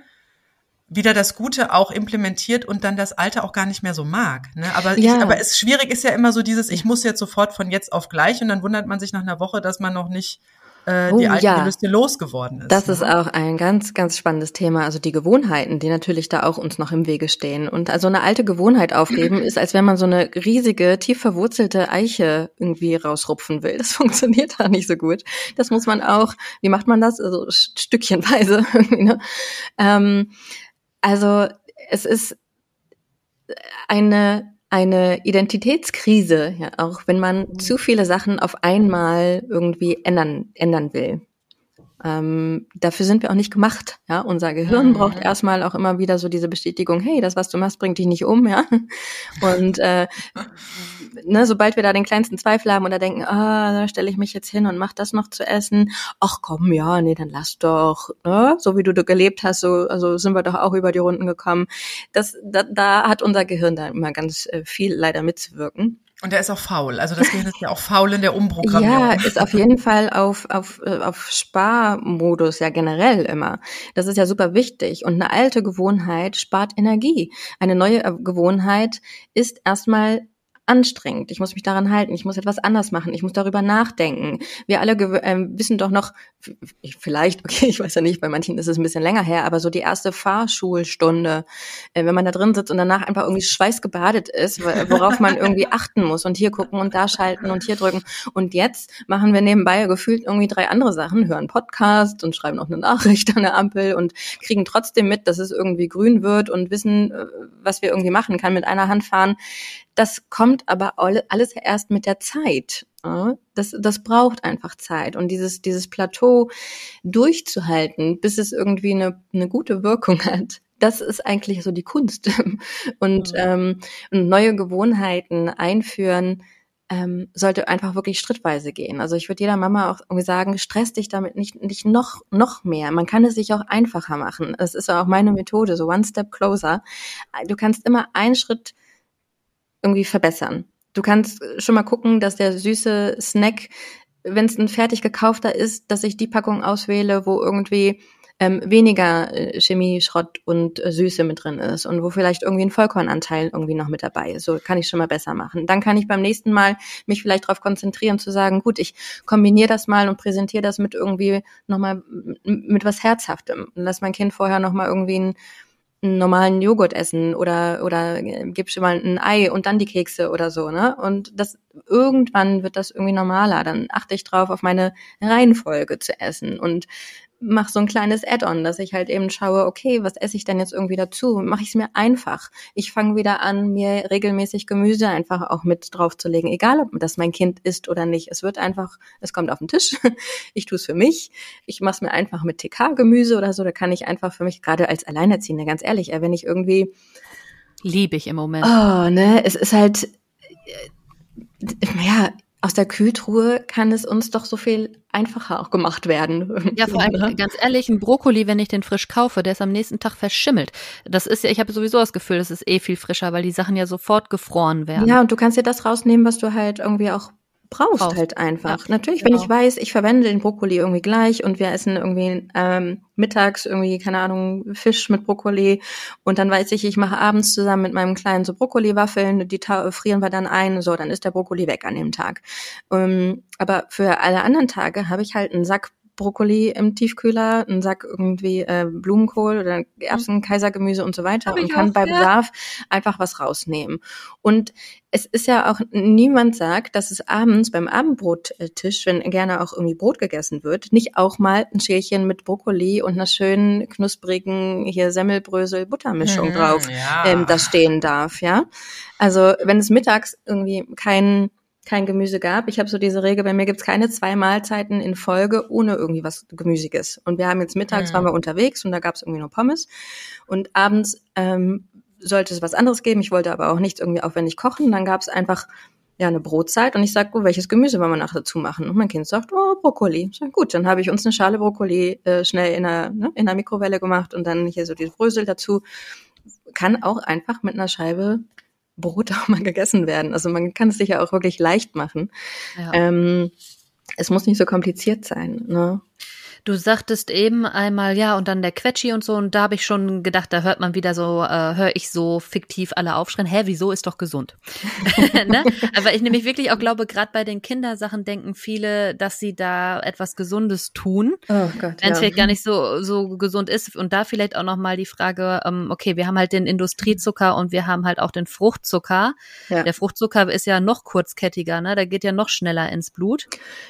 [SPEAKER 2] wieder das Gute auch implementiert und dann das Alte auch gar nicht mehr so mag. Ne? Aber, ja. ich, aber es schwierig ist ja immer so dieses, ich muss jetzt sofort von jetzt auf gleich und dann wundert man sich nach einer Woche, dass man noch nicht äh, oh, die alten ja. Gelüste losgeworden ist.
[SPEAKER 3] Das ne? ist auch ein ganz, ganz spannendes Thema. Also die Gewohnheiten, die natürlich da auch uns noch im Wege stehen. Und also eine alte Gewohnheit aufgeben ist, als wenn man so eine riesige, tief verwurzelte Eiche irgendwie rausrupfen will. Das funktioniert da nicht so gut. Das muss man auch, wie macht man das? Also stückchenweise. ne? ähm, also es ist eine eine Identitätskrise, ja, auch wenn man mhm. zu viele Sachen auf einmal irgendwie ändern, ändern will. Ähm, dafür sind wir auch nicht gemacht. Ja, unser Gehirn mhm. braucht erstmal auch immer wieder so diese Bestätigung: Hey, das, was du machst, bringt dich nicht um. Ja, und äh, ne, sobald wir da den kleinsten Zweifel haben oder denken, ah, da stelle ich mich jetzt hin und mach das noch zu essen. Ach komm, ja, nee, dann lass doch. Ne? So wie du gelebt hast, so also sind wir doch auch über die Runden gekommen. Das, da, da hat unser Gehirn da immer ganz äh, viel leider mitzuwirken.
[SPEAKER 2] Und der ist auch faul. Also das Gehirn ist ja auch faul in der Umprogrammierung.
[SPEAKER 3] Ja, ist auf jeden Fall auf, auf, äh, auf Sparmodus ja generell immer. Das ist ja super wichtig. Und eine alte Gewohnheit spart Energie. Eine neue äh, Gewohnheit ist erstmal anstrengend. Ich muss mich daran halten. Ich muss etwas anders machen. Ich muss darüber nachdenken. Wir alle äh, wissen doch noch, vielleicht, okay, ich weiß ja nicht, bei manchen ist es ein bisschen länger her, aber so die erste Fahrschulstunde, äh, wenn man da drin sitzt und danach einfach irgendwie schweißgebadet ist, worauf man irgendwie achten muss und hier gucken und da schalten und hier drücken. Und jetzt machen wir nebenbei gefühlt irgendwie drei andere Sachen, hören Podcast und schreiben auch eine Nachricht an der Ampel und kriegen trotzdem mit, dass es irgendwie grün wird und wissen, äh, was wir irgendwie machen kann, mit einer Hand fahren. Das kommt aber alles erst mit der Zeit. Das, das braucht einfach Zeit. Und dieses, dieses Plateau durchzuhalten, bis es irgendwie eine, eine gute Wirkung hat, das ist eigentlich so die Kunst. Und, mhm. ähm, neue Gewohnheiten einführen, ähm, sollte einfach wirklich schrittweise gehen. Also ich würde jeder Mama auch irgendwie sagen, stress dich damit nicht, nicht noch, noch mehr. Man kann es sich auch einfacher machen. Das ist auch meine Methode, so one step closer. Du kannst immer einen Schritt irgendwie verbessern. Du kannst schon mal gucken, dass der süße Snack, wenn es ein fertig gekaufter ist, dass ich die Packung auswähle, wo irgendwie ähm, weniger äh, Chemie, Schrott und äh, Süße mit drin ist und wo vielleicht irgendwie ein Vollkornanteil irgendwie noch mit dabei ist. So kann ich schon mal besser machen. Dann kann ich beim nächsten Mal mich vielleicht darauf konzentrieren zu sagen, gut, ich kombiniere das mal und präsentiere das mit irgendwie nochmal mit was Herzhaftem und lass mein Kind vorher nochmal irgendwie ein einen normalen Joghurt essen oder oder gib schon mal ein Ei und dann die Kekse oder so, ne? Und das irgendwann wird das irgendwie normaler. Dann achte ich drauf, auf meine Reihenfolge zu essen und mache so ein kleines Add-on, dass ich halt eben schaue, okay, was esse ich denn jetzt irgendwie dazu? Mache ich es mir einfach. Ich fange wieder an, mir regelmäßig Gemüse einfach auch mit draufzulegen, egal ob das mein Kind isst oder nicht. Es wird einfach, es kommt auf den Tisch. Ich tue es für mich. Ich mache es mir einfach mit TK-Gemüse oder so. Da kann ich einfach für mich gerade als Alleinerziehende, ganz ehrlich, wenn ich irgendwie
[SPEAKER 1] liebe ich im Moment.
[SPEAKER 3] Oh, ne, es ist halt äh, ja, aus der Kühltruhe kann es uns doch so viel einfacher auch gemacht werden.
[SPEAKER 1] Ja, vor allem ne? ganz ehrlich, ein Brokkoli, wenn ich den frisch kaufe, der ist am nächsten Tag verschimmelt. Das ist ja, ich habe sowieso das Gefühl, das ist eh viel frischer, weil die Sachen ja sofort gefroren werden.
[SPEAKER 3] Ja, und du kannst dir das rausnehmen, was du halt irgendwie auch brauchst, brauchst. halt einfach. Ja, Natürlich, genau. wenn ich weiß, ich verwende den Brokkoli irgendwie gleich und wir essen irgendwie ähm, mittags irgendwie, keine Ahnung, Fisch mit Brokkoli und dann weiß ich, ich mache abends zusammen mit meinem Kleinen so Brokkoli-Waffeln, die frieren wir dann ein, so, dann ist der Brokkoli weg an dem Tag. Ähm, aber für alle anderen Tage habe ich halt einen Sack Brokkoli im Tiefkühler, einen Sack irgendwie äh, Blumenkohl oder Erbsen, mhm. Kaisergemüse und so weiter und kann auch, bei Bedarf ja. einfach was rausnehmen. Und es ist ja auch, niemand sagt, dass es abends beim Abendbrottisch, wenn gerne auch irgendwie Brot gegessen wird, nicht auch mal ein Schälchen mit Brokkoli und einer schönen, knusprigen hier Semmelbrösel-Buttermischung mhm, drauf ja. ähm, da stehen darf, ja. Also wenn es mittags irgendwie kein kein Gemüse gab. Ich habe so diese Regel, bei mir gibt's keine zwei Mahlzeiten in Folge ohne irgendwie was Gemüsiges. Und wir haben jetzt mittags, mhm. waren wir unterwegs und da gab's irgendwie nur Pommes. Und abends ähm, sollte es was anderes geben. Ich wollte aber auch nicht irgendwie aufwendig kochen. Dann gab's einfach ja eine Brotzeit und ich sag, oh, welches Gemüse wollen wir nachher dazu machen? Und mein Kind sagt, oh, Brokkoli. Ich sag, gut, dann habe ich uns eine Schale Brokkoli äh, schnell in der, ne, in der Mikrowelle gemacht und dann hier so dieses Brösel dazu. Kann auch einfach mit einer Scheibe Brot auch mal gegessen werden. Also man kann es sich ja auch wirklich leicht machen. Ja. Ähm, es muss nicht so kompliziert sein. Ne?
[SPEAKER 1] Du sagtest eben einmal, ja, und dann der Quetschi und so, und da habe ich schon gedacht, da hört man wieder so, äh, höre ich so fiktiv alle aufschreien, hä, wieso ist doch gesund? ne? Aber ich nämlich wirklich auch glaube, gerade bei den Kindersachen denken viele, dass sie da etwas Gesundes tun, oh Gott, wenn es ja. vielleicht gar nicht so, so gesund ist. Und da vielleicht auch nochmal die Frage, ähm, okay, wir haben halt den Industriezucker und wir haben halt auch den Fruchtzucker. Ja. Der Fruchtzucker ist ja noch kurzkettiger, ne? Der geht ja noch schneller ins Blut.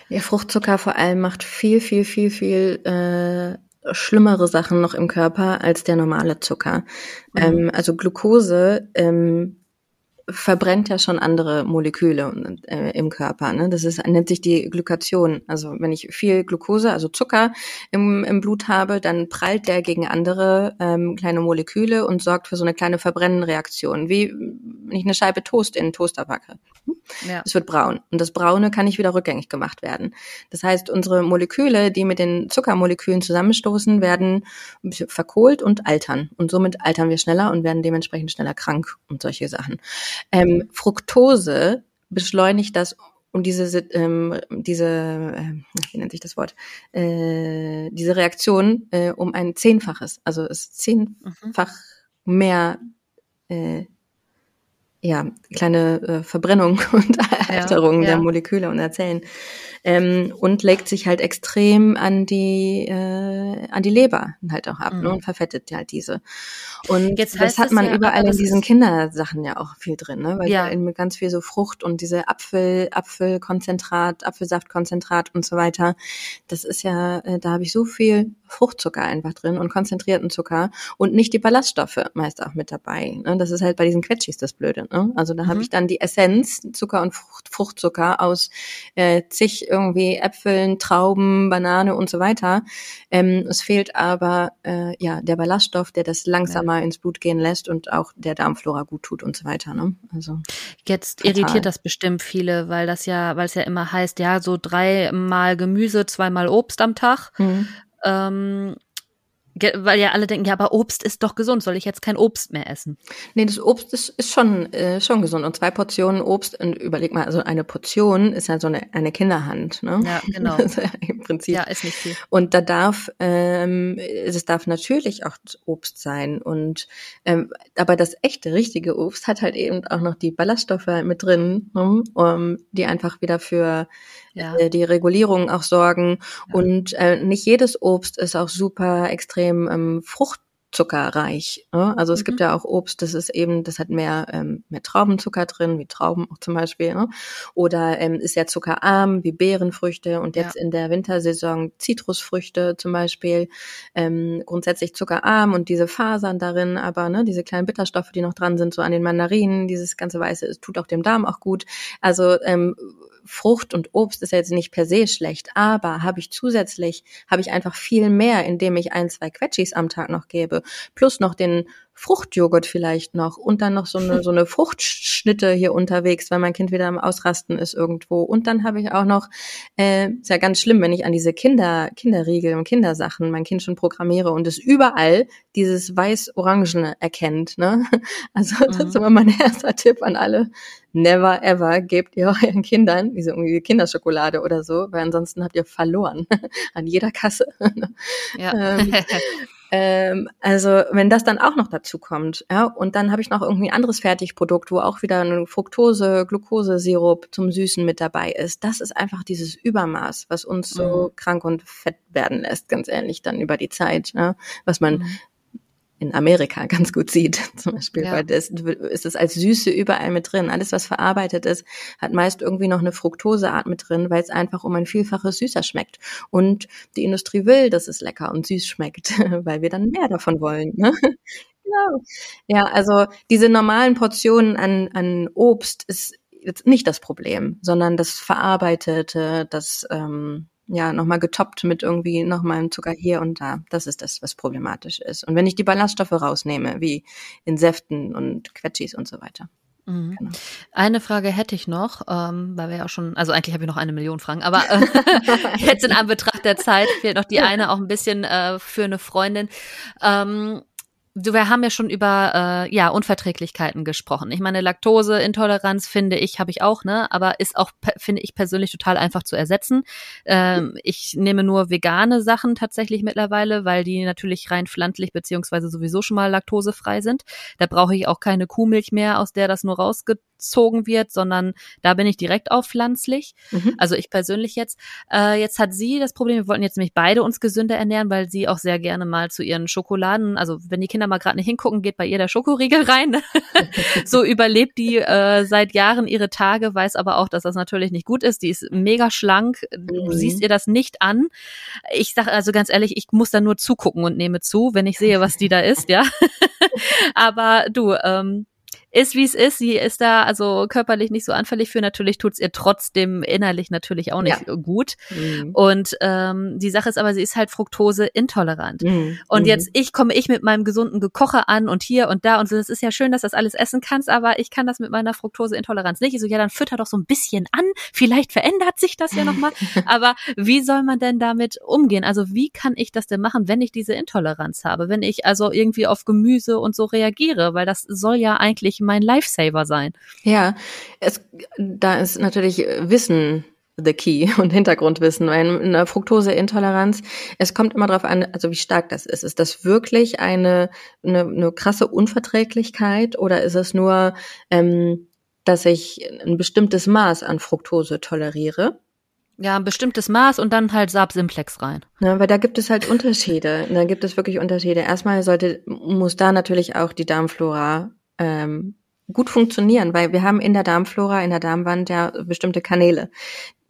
[SPEAKER 3] Ja, Fruchtzucker vor allem macht viel, viel, viel, viel äh, schlimmere Sachen noch im Körper als der normale Zucker. Mhm. Ähm, also Glucose ähm, verbrennt ja schon andere Moleküle äh, im Körper. Ne? Das ist, nennt sich die Glykation. Also wenn ich viel Glucose, also Zucker im, im Blut habe, dann prallt der gegen andere ähm, kleine Moleküle und sorgt für so eine kleine Verbrennenreaktion, wie wenn ich eine Scheibe Toast in einen Toaster packe. Ja. Es wird braun. Und das Braune kann nicht wieder rückgängig gemacht werden. Das heißt, unsere Moleküle, die mit den Zuckermolekülen zusammenstoßen, werden verkohlt und altern. Und somit altern wir schneller und werden dementsprechend schneller krank und solche Sachen. Ähm, Fructose beschleunigt das und diese ähm, diese äh, wie nennt sich das Wort äh, diese Reaktion äh, um ein zehnfaches also es zehnfach mhm. mehr äh, ja, kleine äh, Verbrennung und Alterung ja, ja. der Moleküle und der Zellen ähm, und legt sich halt extrem an die äh, an die Leber halt auch ab ne, mhm. ne, und verfettet halt diese. Und Jetzt das hat man ja, überall in diesen Kindersachen ja auch viel drin, ne? weil ja eben ganz viel so Frucht und diese Apfel, Apfelkonzentrat, Apfelsaftkonzentrat und so weiter. Das ist ja, äh, da habe ich so viel Fruchtzucker einfach drin und konzentrierten Zucker und nicht die Ballaststoffe meist auch mit dabei. Ne? Das ist halt bei diesen Quetschis das Blöde. Ne? Also da mhm. habe ich dann die Essenz, Zucker und Frucht, Fruchtzucker aus äh, zig irgendwie Äpfeln, Trauben, Banane und so weiter. Ähm, es fehlt aber äh, ja der Ballaststoff, der das langsamer ja. ins Blut gehen lässt und auch der Darmflora gut tut und so weiter. Ne? Also
[SPEAKER 1] jetzt total. irritiert das bestimmt viele, weil das ja, weil es ja immer heißt, ja so dreimal Gemüse, zweimal Obst am Tag. Mhm. Ähm, weil ja alle denken, ja, aber Obst ist doch gesund, soll ich jetzt kein Obst mehr essen?
[SPEAKER 3] Nee, das Obst ist, ist schon, äh, schon gesund. Und zwei Portionen Obst, und überleg mal, also eine Portion ist ja so eine, eine Kinderhand, ne?
[SPEAKER 1] Ja, genau.
[SPEAKER 3] Im Prinzip.
[SPEAKER 1] Ja, ist nicht viel.
[SPEAKER 3] Und da darf, ähm, es darf natürlich auch Obst sein. Und ähm, aber das echte, richtige Obst hat halt eben auch noch die Ballaststoffe mit drin, ne? um, die einfach wieder für ja. äh, die Regulierung auch sorgen. Ja. Und äh, nicht jedes Obst ist auch super extrem ähm, Frucht zuckerreich. Ne? Also es mhm. gibt ja auch Obst, das ist eben, das hat mehr, ähm, mehr Traubenzucker drin, wie Trauben auch zum Beispiel. Ne? Oder ähm, ist ja zuckerarm, wie Beerenfrüchte und jetzt ja. in der Wintersaison Zitrusfrüchte zum Beispiel. Ähm, grundsätzlich zuckerarm und diese Fasern darin, aber ne, diese kleinen Bitterstoffe, die noch dran sind, so an den Mandarinen, dieses ganze Weiße, es tut auch dem Darm auch gut. Also ähm, Frucht und Obst ist ja jetzt nicht per se schlecht, aber habe ich zusätzlich, habe ich einfach viel mehr, indem ich ein, zwei Quetschis am Tag noch gebe, plus noch den Fruchtjoghurt vielleicht noch und dann noch so eine, so eine Fruchtschnitte hier unterwegs, weil mein Kind wieder am Ausrasten ist irgendwo. Und dann habe ich auch noch, äh, ist ja ganz schlimm, wenn ich an diese Kinder, Kinderriegel und Kindersachen mein Kind schon programmiere und es überall dieses weiß-orangene erkennt. Ne? Also das mhm. ist immer mein erster Tipp an alle. Never ever gebt ihr euren Kindern diese irgendwie Kinderschokolade oder so, weil ansonsten habt ihr verloren an jeder Kasse. Ja. ähm, ähm, also wenn das dann auch noch dazu kommt, ja, und dann habe ich noch irgendwie ein anderes Fertigprodukt, wo auch wieder ein Fructose, Glukosesirup zum Süßen mit dabei ist. Das ist einfach dieses Übermaß, was uns so mhm. krank und fett werden lässt, ganz ehrlich, dann über die Zeit, ja, was man mhm in Amerika ganz gut sieht, zum Beispiel, ja. weil das ist es als Süße überall mit drin. Alles, was verarbeitet ist, hat meist irgendwie noch eine Fruktoseart mit drin, weil es einfach um ein Vielfaches süßer schmeckt. Und die Industrie will, dass es lecker und süß schmeckt, weil wir dann mehr davon wollen. Ne? Genau. Ja, also diese normalen Portionen an, an Obst ist jetzt nicht das Problem, sondern das Verarbeitete, das ähm, ja nochmal getoppt mit irgendwie nochmal einem Zucker hier und da. Das ist das, was problematisch ist. Und wenn ich die Ballaststoffe rausnehme, wie in Säften und Quetschis und so weiter.
[SPEAKER 1] Mhm. Genau. Eine Frage hätte ich noch, ähm, weil wir ja auch schon, also eigentlich habe ich noch eine Million Fragen, aber äh, jetzt in Anbetracht der Zeit fehlt noch die eine auch ein bisschen äh, für eine Freundin. Ähm, wir haben ja schon über äh, ja Unverträglichkeiten gesprochen. Ich meine, Laktoseintoleranz finde ich habe ich auch, ne, aber ist auch finde ich persönlich total einfach zu ersetzen. Ähm, ich nehme nur vegane Sachen tatsächlich mittlerweile, weil die natürlich rein pflanzlich beziehungsweise sowieso schon mal laktosefrei sind. Da brauche ich auch keine Kuhmilch mehr, aus der das nur rausgezogen wird, sondern da bin ich direkt auf pflanzlich. Mhm. Also ich persönlich jetzt. Äh, jetzt hat sie das Problem, wir wollten jetzt nämlich beide uns gesünder ernähren, weil sie auch sehr gerne mal zu ihren Schokoladen, also wenn die Kinder mal gerade nicht hingucken, geht bei ihr der Schokoriegel rein. so überlebt die äh, seit Jahren ihre Tage, weiß aber auch, dass das natürlich nicht gut ist. Die ist mega schlank. Du mhm. siehst ihr das nicht an. Ich sage also ganz ehrlich, ich muss da nur zugucken und nehme zu, wenn ich sehe, was die da ist, ja. aber du, ähm, ist wie es ist. Sie ist da also körperlich nicht so anfällig für. Natürlich tut's ihr trotzdem innerlich natürlich auch nicht ja. gut. Mhm. Und ähm, die Sache ist aber, sie ist halt Fructose intolerant. Mhm. Und jetzt mhm. ich komme ich mit meinem gesunden Gekocher an und hier und da und so. Das ist ja schön, dass du das alles essen kannst, aber ich kann das mit meiner Fructose-Intoleranz nicht. Ich so, ja, dann fütter doch so ein bisschen an. Vielleicht verändert sich das ja nochmal. aber wie soll man denn damit umgehen? Also wie kann ich das denn machen, wenn ich diese Intoleranz habe? Wenn ich also irgendwie auf Gemüse und so reagiere? Weil das soll ja eigentlich mein Lifesaver sein.
[SPEAKER 3] Ja, es, da ist natürlich Wissen the key und Hintergrundwissen, weil eine Fructoseintoleranz, es kommt immer darauf an, also wie stark das ist. Ist das wirklich eine, eine, eine krasse Unverträglichkeit oder ist es nur, ähm, dass ich ein bestimmtes Maß an Fructose toleriere?
[SPEAKER 1] Ja, ein bestimmtes Maß und dann halt Saab Simplex rein.
[SPEAKER 3] Ja, weil da gibt es halt Unterschiede. Da gibt es wirklich Unterschiede. Erstmal sollte, muss da natürlich auch die Darmflora ähm, gut funktionieren, weil wir haben in der Darmflora, in der Darmwand ja bestimmte Kanäle.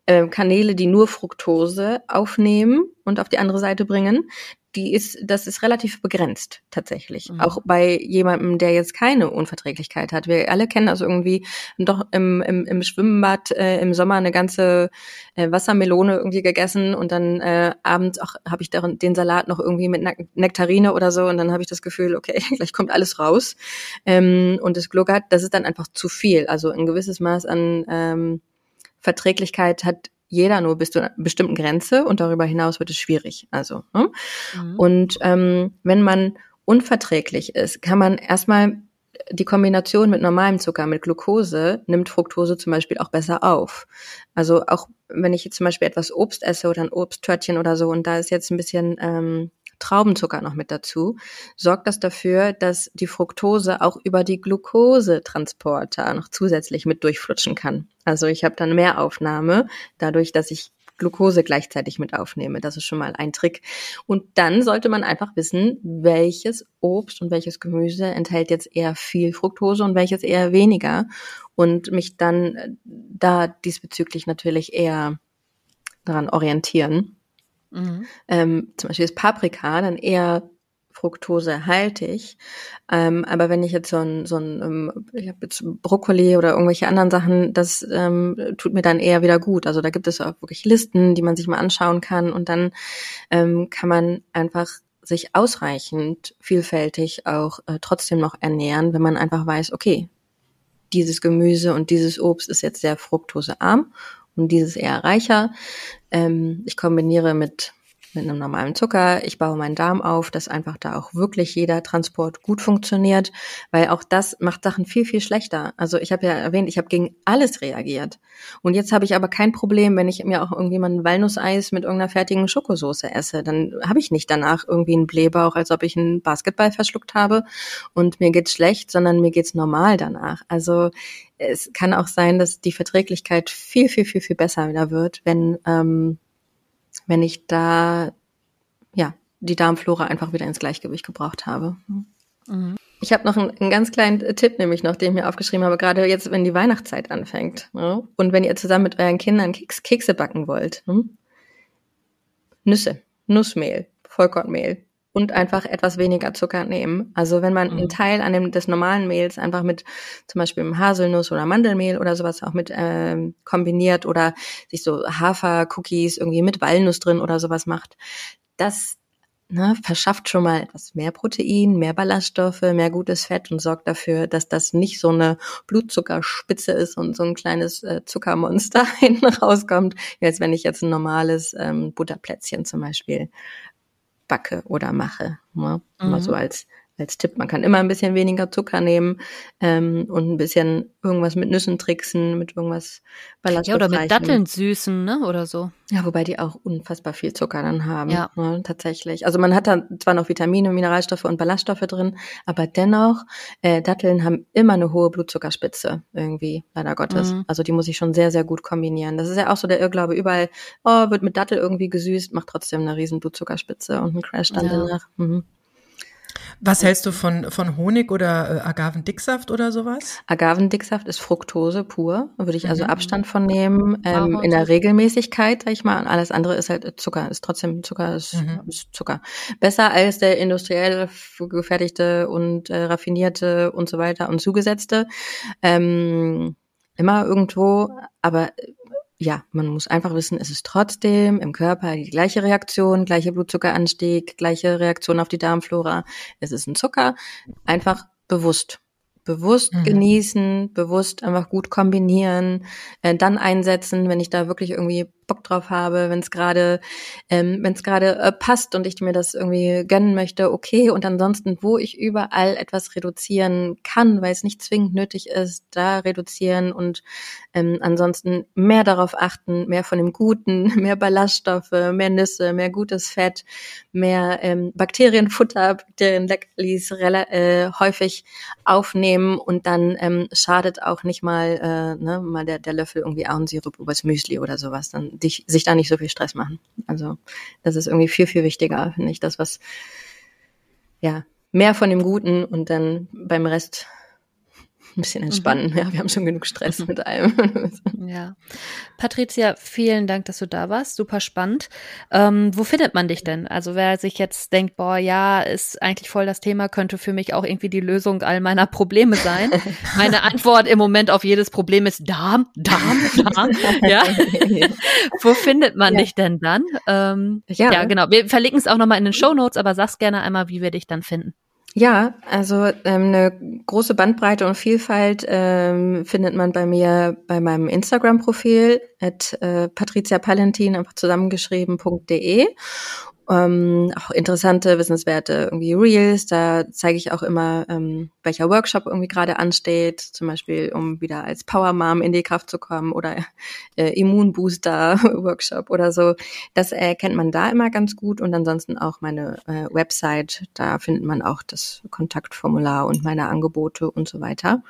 [SPEAKER 3] Ähm, Kanäle, die nur Fructose aufnehmen und auf die andere Seite bringen, die ist, das ist relativ begrenzt tatsächlich. Mhm. Auch bei jemandem, der jetzt keine Unverträglichkeit hat. Wir alle kennen das irgendwie doch im, im, im Schwimmbad äh, im Sommer eine ganze äh, Wassermelone irgendwie gegessen und dann äh, abends auch habe ich darin den Salat noch irgendwie mit Nektarine oder so und dann habe ich das Gefühl, okay, gleich kommt alles raus. Ähm, und das gluckert, das ist dann einfach zu viel. Also ein gewisses Maß an ähm, Verträglichkeit hat jeder nur bis zu einer bestimmten Grenze und darüber hinaus wird es schwierig. Also ne? mhm. und ähm, wenn man unverträglich ist, kann man erstmal die Kombination mit normalem Zucker, mit Glucose, nimmt Fructose zum Beispiel auch besser auf. Also auch wenn ich jetzt zum Beispiel etwas Obst esse oder ein Obsttörtchen oder so und da ist jetzt ein bisschen ähm, Traubenzucker noch mit dazu, sorgt das dafür, dass die Fructose auch über die Glukosetransporter noch zusätzlich mit durchflutschen kann. Also ich habe dann mehr Aufnahme, dadurch, dass ich Glucose gleichzeitig mit aufnehme. Das ist schon mal ein Trick. Und dann sollte man einfach wissen, welches Obst und welches Gemüse enthält jetzt eher viel Fructose und welches eher weniger. Und mich dann äh, da diesbezüglich natürlich eher daran orientieren. Mhm. Ähm, zum Beispiel ist Paprika dann eher fruktosehaltig. Ähm, aber wenn ich jetzt so ein, so ein ähm, ich habe jetzt Brokkoli oder irgendwelche anderen Sachen, das ähm, tut mir dann eher wieder gut. Also da gibt es auch wirklich Listen, die man sich mal anschauen kann und dann ähm, kann man einfach sich ausreichend vielfältig auch äh, trotzdem noch ernähren, wenn man einfach weiß, okay, dieses Gemüse und dieses Obst ist jetzt sehr fruktosearm und dieses eher reicher. Ähm, ich kombiniere mit mit einem normalen Zucker. Ich baue meinen Darm auf, dass einfach da auch wirklich jeder Transport gut funktioniert, weil auch das macht Sachen viel, viel schlechter. Also ich habe ja erwähnt, ich habe gegen alles reagiert. Und jetzt habe ich aber kein Problem, wenn ich mir auch irgendwie mal ein Walnusseis mit irgendeiner fertigen Schokosoße esse. Dann habe ich nicht danach irgendwie einen Blähbauch, als ob ich einen Basketball verschluckt habe und mir geht's schlecht, sondern mir geht's normal danach. Also es kann auch sein, dass die Verträglichkeit viel, viel, viel, viel besser wieder wird, wenn, ähm, wenn ich da, ja, die Darmflora einfach wieder ins Gleichgewicht gebracht habe. Mhm. Ich habe noch einen, einen, ganz kleinen Tipp, nämlich noch, den ich mir aufgeschrieben habe, gerade jetzt, wenn die Weihnachtszeit anfängt ne? und wenn ihr zusammen mit euren Kindern Keks, Kekse backen wollt. Ne? Nüsse, Nussmehl, Vollkornmehl, und einfach etwas weniger Zucker nehmen. Also wenn man mhm. einen Teil an dem des normalen Mehls einfach mit zum Beispiel Haselnuss oder Mandelmehl oder sowas auch mit ähm, kombiniert oder sich so Hafer-Cookies irgendwie mit Walnuss drin oder sowas macht, das ne, verschafft schon mal etwas mehr Protein, mehr Ballaststoffe, mehr gutes Fett und sorgt dafür, dass das nicht so eine Blutzuckerspitze ist und so ein kleines äh, Zuckermonster hinten rauskommt, als wenn ich jetzt ein normales ähm, Butterplätzchen zum Beispiel backe oder mache. Ne? Mhm. Immer so als, als Tipp. Man kann immer ein bisschen weniger Zucker nehmen ähm, und ein bisschen irgendwas mit Nüssen tricksen, mit irgendwas
[SPEAKER 1] Ja, oder mit Datteln süßen, ne? Oder so.
[SPEAKER 3] Ja, wobei die auch unfassbar viel Zucker dann haben. Ja. Ne, tatsächlich. Also man hat da zwar noch Vitamine, Mineralstoffe und Ballaststoffe drin, aber dennoch, äh, Datteln haben immer eine hohe Blutzuckerspitze, irgendwie, leider Gottes. Mhm. Also die muss ich schon sehr, sehr gut kombinieren. Das ist ja auch so der Irrglaube, überall, oh, wird mit Dattel irgendwie gesüßt, macht trotzdem eine riesen Blutzuckerspitze und einen Crash dann ja. danach. Mhm.
[SPEAKER 2] Was hältst du von, von Honig oder äh, Agavendicksaft oder sowas?
[SPEAKER 3] Agavendicksaft ist Fructose pur. Würde ich also mhm. Abstand von nehmen. Ähm, in der Regelmäßigkeit, sag ich mal. Und alles andere ist halt Zucker. Ist trotzdem Zucker, ist, mhm. ist Zucker. Besser als der industriell gefertigte und äh, raffinierte und so weiter und zugesetzte. Ähm, immer irgendwo, aber ja, man muss einfach wissen, es ist trotzdem im Körper die gleiche Reaktion, gleiche Blutzuckeranstieg, gleiche Reaktion auf die Darmflora. Es ist ein Zucker, einfach bewusst bewusst mhm. genießen, bewusst einfach gut kombinieren, äh, dann einsetzen, wenn ich da wirklich irgendwie Bock drauf habe, wenn es gerade, ähm, wenn es gerade äh, passt und ich mir das irgendwie gönnen möchte, okay. Und ansonsten, wo ich überall etwas reduzieren kann, weil es nicht zwingend nötig ist, da reduzieren und ähm, ansonsten mehr darauf achten, mehr von dem Guten, mehr Ballaststoffe, mehr Nüsse, mehr gutes Fett, mehr ähm, Bakterienfutter, Bakterienleckerlis äh, häufig aufnehmen und dann ähm, schadet auch nicht mal, äh, ne, mal der, der Löffel irgendwie Ahornsirup übers Müsli oder sowas. Dann dich, sich da nicht so viel Stress machen. Also das ist irgendwie viel, viel wichtiger, finde ich, das, was ja mehr von dem Guten und dann beim Rest ein bisschen entspannen. Mhm. Ja, wir haben schon genug Stress mit allem.
[SPEAKER 1] ja. Patricia, vielen Dank, dass du da warst. Super spannend. Ähm, wo findet man dich denn? Also wer sich jetzt denkt, boah, ja, ist eigentlich voll das Thema, könnte für mich auch irgendwie die Lösung all meiner Probleme sein. Meine Antwort im Moment auf jedes Problem ist Darm, Darm, Darm. ja. wo findet man ja. dich denn dann? Ähm, ja. ja, genau. Wir verlinken es auch nochmal in den Show Notes, aber sag's gerne einmal, wie wir dich dann finden.
[SPEAKER 3] Ja, also ähm, eine große Bandbreite und Vielfalt ähm, findet man bei mir bei meinem Instagram-Profil at äh, patriziapalentin einfach zusammengeschrieben.de ähm, auch interessante, wissenswerte irgendwie Reels. Da zeige ich auch immer, ähm, welcher Workshop irgendwie gerade ansteht, zum Beispiel, um wieder als Power Mom in die Kraft zu kommen oder äh, Immunbooster Workshop oder so. Das erkennt man da immer ganz gut und ansonsten auch meine äh, Website. Da findet man auch das Kontaktformular und meine Angebote und so weiter.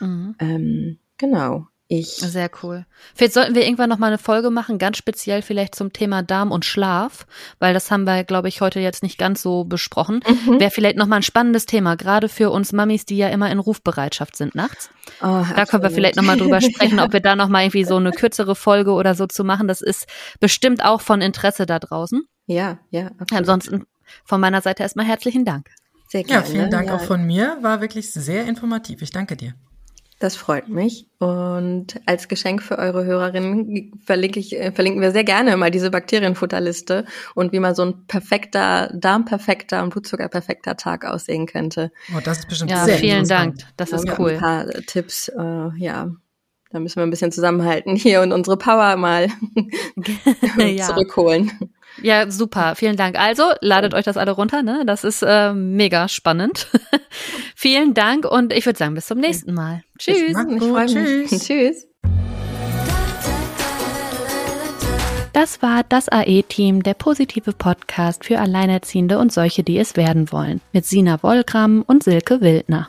[SPEAKER 3] Mhm. Ähm, genau. Ich.
[SPEAKER 1] Sehr cool. Vielleicht sollten wir irgendwann noch mal eine Folge machen, ganz speziell vielleicht zum Thema Darm und Schlaf, weil das haben wir, glaube ich, heute jetzt nicht ganz so besprochen. Mhm. Wäre vielleicht noch mal ein spannendes Thema, gerade für uns Mamis, die ja immer in Rufbereitschaft sind nachts. Oh, da absolut. können wir vielleicht noch mal drüber sprechen, ob wir da noch mal irgendwie so eine kürzere Folge oder so zu machen. Das ist bestimmt auch von Interesse da draußen.
[SPEAKER 3] Ja, ja. Absolut.
[SPEAKER 1] Ansonsten von meiner Seite erstmal herzlichen Dank.
[SPEAKER 2] Sehr gerne. Ja, vielen Dank ja. auch von mir. War wirklich sehr informativ. Ich danke dir.
[SPEAKER 3] Das freut mich. Und als Geschenk für eure Hörerinnen verlinke ich, äh, verlinken wir sehr gerne mal diese Bakterienfutterliste und wie mal so ein perfekter, darmperfekter und Blutzuckerperfekter Tag aussehen könnte.
[SPEAKER 1] Oh, das ist bestimmt ja, sehr vielen Dank. Das ist cool.
[SPEAKER 3] Ein paar Tipps, äh, ja. Da müssen wir ein bisschen zusammenhalten hier und unsere Power mal ja. zurückholen.
[SPEAKER 1] Ja, super. Vielen Dank. Also, ladet euch das alle runter, ne? Das ist äh, mega spannend. Vielen Dank und ich würde sagen, bis zum nächsten Mal. Tschüss. Ich,
[SPEAKER 3] freue mich. Tschüss. Tschüss.
[SPEAKER 1] Das war das AE-Team, der positive Podcast für Alleinerziehende und solche, die es werden wollen, mit Sina Wollgramm und Silke Wildner.